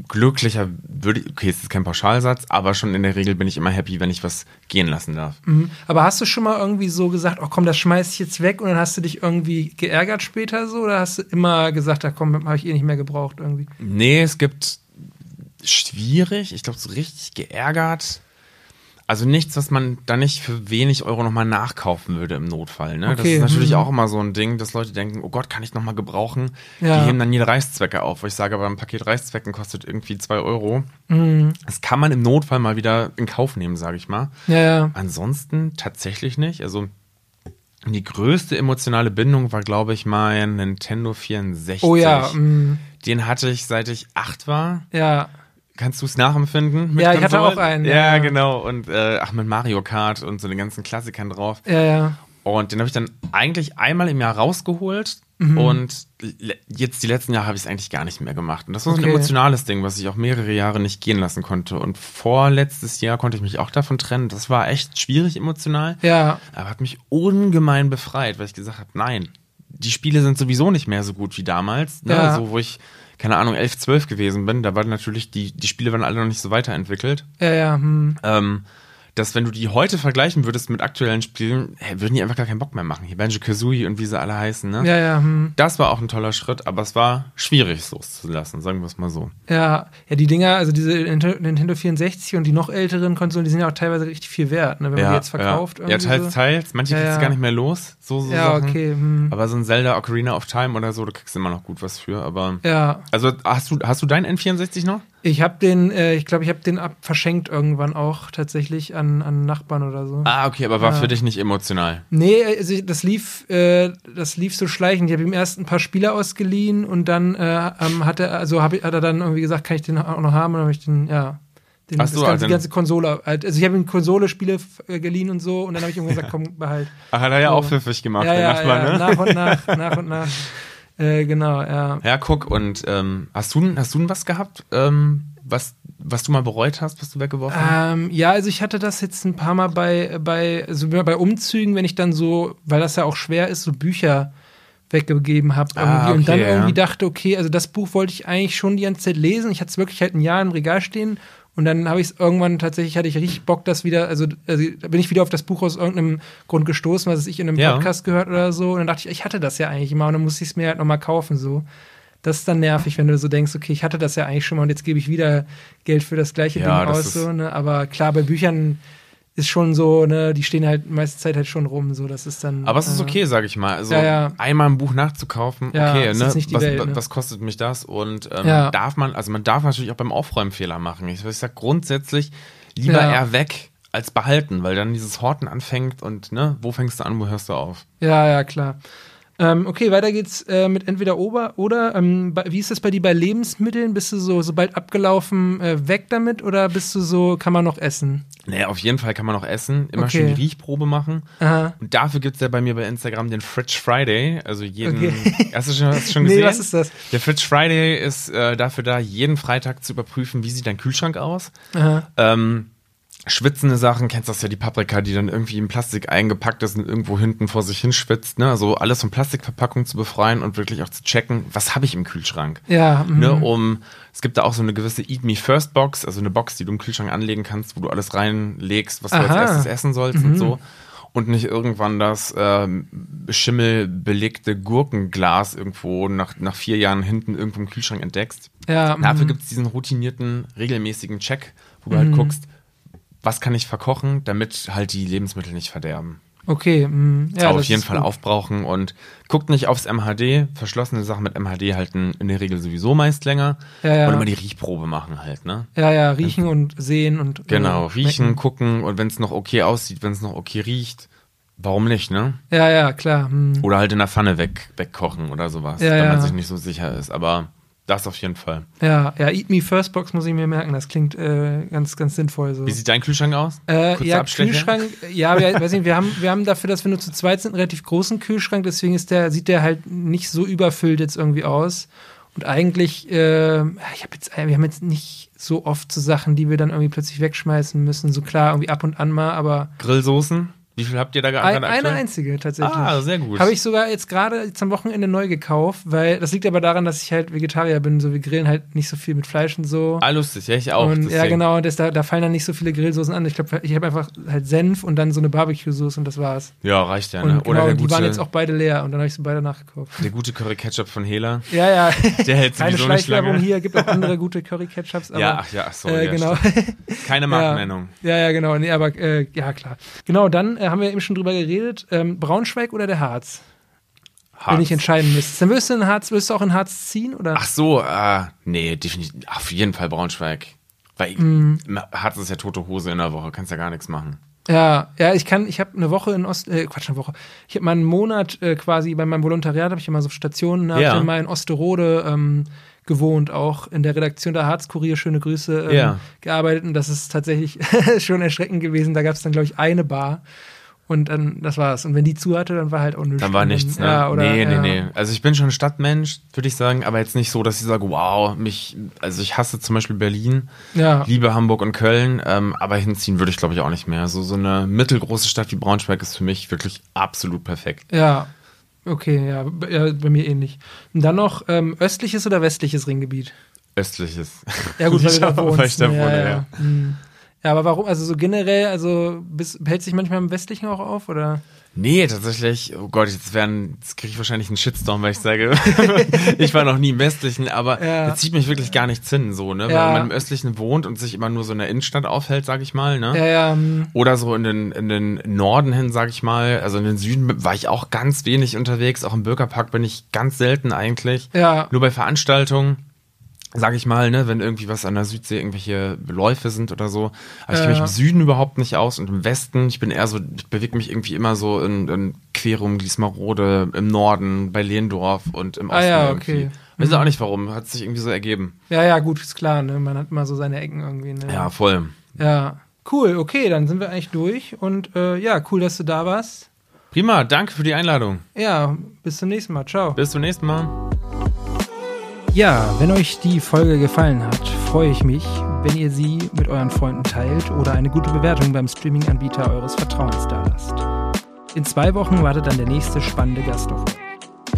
glücklicher würde ich, okay, es ist kein Pauschalsatz, aber schon in der Regel bin ich immer happy, wenn ich was gehen lassen darf. Mhm. Aber hast du schon mal irgendwie so gesagt, oh komm, das schmeiß ich jetzt weg und dann hast du dich irgendwie geärgert später so oder hast du immer gesagt, ach komm, habe ich eh nicht mehr gebraucht irgendwie? Nee, es gibt schwierig, ich glaube so richtig geärgert. Also nichts, was man da nicht für wenig Euro nochmal nachkaufen würde im Notfall. Ne? das Okay, ist natürlich hm. auch immer so ein Ding, dass Leute denken, oh Gott, kann ich nochmal gebrauchen? Ja. Die heben dann jede Reißzwecke auf. Wo ich sage, aber ein Paket Reißzwecken kostet irgendwie zwei Euro. Mhm. Das kann man im Notfall mal wieder in Kauf nehmen, sage ich mal. Ja, ja. Ansonsten tatsächlich nicht. Also Die größte emotionale Bindung war, glaube ich, mein Nintendo 64. Oh ja, mm, Den hatte ich, seit ich acht war. ja. Kannst du es nachempfinden? mit Ja, ich hatte auch einen, Ja, ja. genau. Und äh, ach, mit Mario Kart und so den ganzen Klassikern drauf. Ja, ja. Und den habe ich dann eigentlich einmal im Jahr rausgeholt. Mhm. Und jetzt die letzten Jahre habe ich es eigentlich gar nicht mehr gemacht. Und das war so ein Okay. emotionales Ding, was ich auch mehrere Jahre nicht gehen lassen konnte. Und vorletztes Jahr konnte ich mich auch davon trennen. Das war echt schwierig emotional. Ja, Aber hat mich ungemein befreit, weil ich gesagt habe, nein, die Spiele sind sowieso nicht mehr so gut wie damals. Ne? Ja. So, wo ich, keine Ahnung, 11, 12 gewesen bin, da waren natürlich, die, die Spiele waren alle noch nicht so weiterentwickelt. ja, ja. Hm. Ähm, dass wenn du die heute vergleichen würdest mit aktuellen Spielen, hey, würden die einfach gar keinen Bock mehr machen. Hier Banjo-Kazooie und wie sie alle heißen, ne? Ja, ja, hm. Das war auch ein toller Schritt, aber es war schwierig, es loszulassen, sagen wir es mal so. Ja, ja, die Dinger, also diese Nintendo Nintendo 64 und die noch älteren Konsolen, die sind ja auch teilweise richtig viel wert, ne, wenn man die jetzt verkauft. Ja, ja teils, teils. Manche Ja, kriegst du ja. gar nicht mehr los. So, so Ja, Sachen. okay. Hm. Aber so ein Zelda Ocarina of Time oder so, da kriegst du immer noch gut was für. Aber Ja, also hast du hast du dein N64 noch? Ich habe den, äh, ich glaube, ich habe den ab verschenkt irgendwann auch tatsächlich an, an Nachbarn oder so. Ah, okay, aber war Ja. für dich nicht emotional. Nee, also das lief, äh, das lief so schleichend. Ich habe ihm erst ein paar Spiele ausgeliehen und dann äh, ähm, hat er, also hab, hat er dann irgendwie gesagt, kann ich den auch noch haben? Und dann habe ich den, ja, den, Ach so, ganze, also- die ganze Konsole. halt- Also ich habe ihm Konsole-Spiele äh, geliehen und so und dann habe ich ihm gesagt, komm, behalt. Ach, hat er ja So. auch pfiffig gemacht, ja, der ja, Nachbar, ja, ne? nach und nach, nach und nach. Äh, genau, ja. Ja, guck, und ähm, hast du hast du denn was gehabt, ähm, was, was du mal bereut hast, was du weggeworfen hast? Ähm, ja, also ich hatte das jetzt ein paar Mal bei, bei, also bei Umzügen, wenn ich dann so, weil das ja auch schwer ist, so Bücher weggegeben habe Ah, irgendwie und dann okay, irgendwie ja. dachte, okay, also das Buch wollte ich eigentlich schon die ganze Zeit lesen. Ich hatte es wirklich halt ein Jahr im Regal stehen und dann habe ich es irgendwann tatsächlich, hatte ich richtig Bock, das wieder, also, also da bin ich wieder auf das Buch aus irgendeinem Grund gestoßen, was ich in einem Ja. Podcast gehört oder so und dann dachte ich, ich hatte das ja eigentlich immer und dann musste ich es mir halt nochmal kaufen so. Das ist dann nervig, wenn du so denkst, okay, ich hatte das ja eigentlich schon mal und jetzt gebe ich wieder Geld für das gleiche Ja, Ding das aus. So, ne? Aber klar, bei Büchern ist schon so, ne, die stehen halt meiste Zeit halt schon rum. So, das ist dann. Aber es ist äh, okay, sag ich mal. Also Ja, ja. einmal ein Buch nachzukaufen, Ja, okay, ne? was, Welt, ne? was kostet mich das? Und ähm, darf man, also man darf natürlich auch beim Aufräumen Fehler machen. Ich, ich sag grundsätzlich lieber eher weg als behalten, weil dann dieses Horten anfängt und ne, wo fängst du an, wo hörst du auf? Ja, ja, klar. Ähm, okay, weiter geht's äh, mit entweder oder oder. Ähm, wie ist das bei dir bei Lebensmitteln? Bist du so, sobald abgelaufen, äh, weg damit oder bist du so, kann man noch essen? Naja, auf jeden Fall kann man noch essen, immer Okay. schön die Riechprobe machen. Aha. Und dafür gibt's ja bei mir bei Instagram den Fridge Friday. Also jeden. Okay. Hast du schon, hast du schon Nee, gesehen? was ist das? Der Fridge Friday ist äh, dafür da, jeden Freitag zu überprüfen, wie sieht dein Kühlschrank aus. Aha. Ähm, schwitzende Sachen, kennst das ja, die Paprika, die dann irgendwie in Plastik eingepackt ist und irgendwo hinten vor sich hinschwitzt, ne? Also alles von Plastikverpackung zu befreien und wirklich auch zu checken, was habe ich im Kühlschrank. Ja, mhm. Ne, um, es gibt da auch so eine gewisse Eat Me First Box, also eine Box, die du im Kühlschrank anlegen kannst, wo du alles reinlegst, was du als Aha. erstes essen sollst Mhm. und so. Und nicht irgendwann das ähm, schimmelbelegte Gurkenglas irgendwo nach, nach vier Jahren hinten irgendwo im Kühlschrank entdeckst. ja, Dafür mhm. gibt es diesen routinierten, regelmäßigen Check, wo du halt Mhm. guckst, was kann ich verkochen, damit halt die Lebensmittel nicht verderben. Okay, mhm. ja, auf jeden Fall gut. aufbrauchen und guckt nicht aufs MHD. Verschlossene Sachen mit MHD halten in der Regel sowieso meist länger. Ja, ja. Und immer die Riechprobe machen halt, ne? Ja, ja, riechen und sehen und. Genau, äh, riechen, schmecken. gucken und wenn es noch okay aussieht, wenn es noch okay riecht, warum nicht, ne? Ja, ja, klar. hm. Oder halt in der Pfanne weg, wegkochen oder sowas, Ja, wenn man sich nicht so sicher ist. Aber das auf jeden Fall. Ja, ja, Eat Me First Box muss ich mir merken. Das klingt äh, ganz, ganz sinnvoll so. Wie sieht dein Kühlschrank aus? Äh, Kurzer ja, Abstecher? Kühlschrank, ja, wir, weiß nicht, wir haben, wir haben dafür, dass wir nur zu zweit sind, einen relativ großen Kühlschrank, deswegen ist der, sieht der halt nicht so überfüllt jetzt irgendwie aus. Und eigentlich, äh, ich habe jetzt, wir haben jetzt nicht so oft so Sachen, die wir dann irgendwie plötzlich wegschmeißen müssen. So klar, irgendwie ab und an mal, aber Grillsoßen? Wie viel habt ihr da ein, gerade eine einzige tatsächlich. Ah, sehr gut. Habe ich sogar jetzt gerade jetzt am Wochenende neu gekauft, weil das liegt aber daran, dass ich halt Vegetarier bin. So, wir grillen halt nicht so viel mit Fleisch und so. Ah, lustig, ja, ich auch. und ja, genau, das, da, da fallen dann nicht so viele Grillsoßen an. Ich glaube, ich habe einfach halt Senf und dann so eine Barbecue-Soße und das war's. Ja, reicht ja, Und ne? genau, Oder der und die waren gute, jetzt auch beide leer und dann habe ich sie beide nachgekauft. der gute Curry-Ketchup von Hela. Ja, ja. Der hält Keine sowieso nicht lange. hier, gibt auch andere gute Curry-Ketchups. ja, ach ja, ach so, äh, genau. Keine Markennennung. Ja, ja, genau. Nee, aber äh, ja, klar. Genau, dann haben wir eben schon drüber geredet. Ähm, Braunschweig oder der Harz? Wenn ich entscheiden müsste. Dann würdest du in Harz, würdest du auch in Harz ziehen? Oder? Ach so, äh, nee, definitiv, auf jeden Fall Braunschweig. Weil Mhm. Harz ist ja tote Hose in der Woche, kannst ja gar nichts machen. Ja, ja, ich kann, ich habe eine Woche in Ost, äh, Quatsch, eine Woche. Ich habe mal einen Monat äh, quasi bei meinem Volontariat, habe ich immer so Stationen, habe Ja. ich mal in Osterode ähm, gewohnt, auch in der Redaktion der Harzkurier, schöne Grüße, ähm, Ja. gearbeitet. Und das ist tatsächlich schon erschreckend gewesen. Da gab es dann, glaube ich, eine Bar. Und dann, das war's. Und wenn die zu hatte, dann war halt auch nichts. Dann war nichts, ne? Ja, oder, nee, nee, ja. nee. Also ich bin schon Stadtmensch, würde ich sagen, aber jetzt nicht so, dass ich sage, wow, mich, also ich hasse zum Beispiel Berlin, Ja, liebe Hamburg und Köln, ähm, aber hinziehen würde ich glaube ich auch nicht mehr. So, so eine mittelgroße Stadt wie Braunschweig ist für mich wirklich absolut perfekt. ja. Okay, ja, ja, bei mir ähnlich. Und dann noch ähm, östliches oder westliches Ringgebiet? Östliches. Ja, gut, weil da wohnst. weil ich da ne? wohne, ja, ja. Hm. Ja, aber warum? Also so generell, also bist, hält sich manchmal im Westlichen auch auf, oder? Nee, tatsächlich, oh Gott, jetzt werden, jetzt kriege ich wahrscheinlich einen Shitstorm, weil ich sage, ich war noch nie im Westlichen, aber Ja. das zieht mich wirklich gar nichts hin, so, ne? Ja. Weil man im Östlichen wohnt und sich immer nur so in der Innenstadt aufhält, sag ich mal, ne? Ja, ja, hm. Oder so in den, in den Norden hin, sag ich mal. Also in den Süden war ich auch ganz wenig unterwegs. Auch im Bürgerpark bin ich ganz selten eigentlich. ja, Nur bei Veranstaltungen, sag ich mal, ne, wenn irgendwie was an der Südsee, irgendwelche Läufe sind oder so. Aber ich kenne mich Ja. im Süden überhaupt nicht aus und im Westen, ich bin eher so, ich bewege mich irgendwie immer so in, in Querum, Gliesmarode, im Norden, bei Lehndorf und im Ah Osten ja, irgendwie. okay. Weiß Mhm. auch nicht warum, hat sich irgendwie so ergeben. ja, ja, gut, ist klar, ne? Man hat immer so seine Ecken irgendwie, ne? Ja, voll. Ja. Cool, okay, dann sind wir eigentlich durch und äh, ja, cool, dass du da warst. Prima, danke für die Einladung. Ja, bis zum nächsten Mal. Ciao. Bis zum nächsten Mal. Ja, wenn euch die Folge gefallen hat, freue ich mich, wenn ihr sie mit euren Freunden teilt oder eine gute Bewertung beim Streaming-Anbieter eures Vertrauens dalasst. In zwei Wochen wartet dann der nächste spannende Gast auf euch.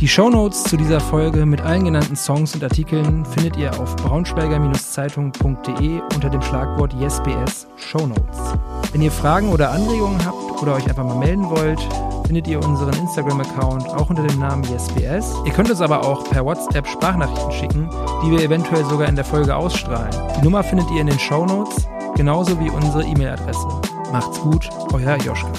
Die Shownotes zu dieser Folge mit allen genannten Songs und Artikeln findet ihr auf braunschweiger-zeitung.de unter dem Schlagwort YesBS Shownotes. Wenn ihr Fragen oder Anregungen habt oder euch einfach mal melden wollt, findet ihr unseren Instagram-Account auch unter dem Namen YesBS. Ihr könnt uns aber auch per WhatsApp Sprachnachrichten schicken, die wir eventuell sogar in der Folge ausstrahlen. Die Nummer findet ihr in den Shownotes, genauso wie unsere E-Mail-Adresse. Macht's gut, euer Joschka.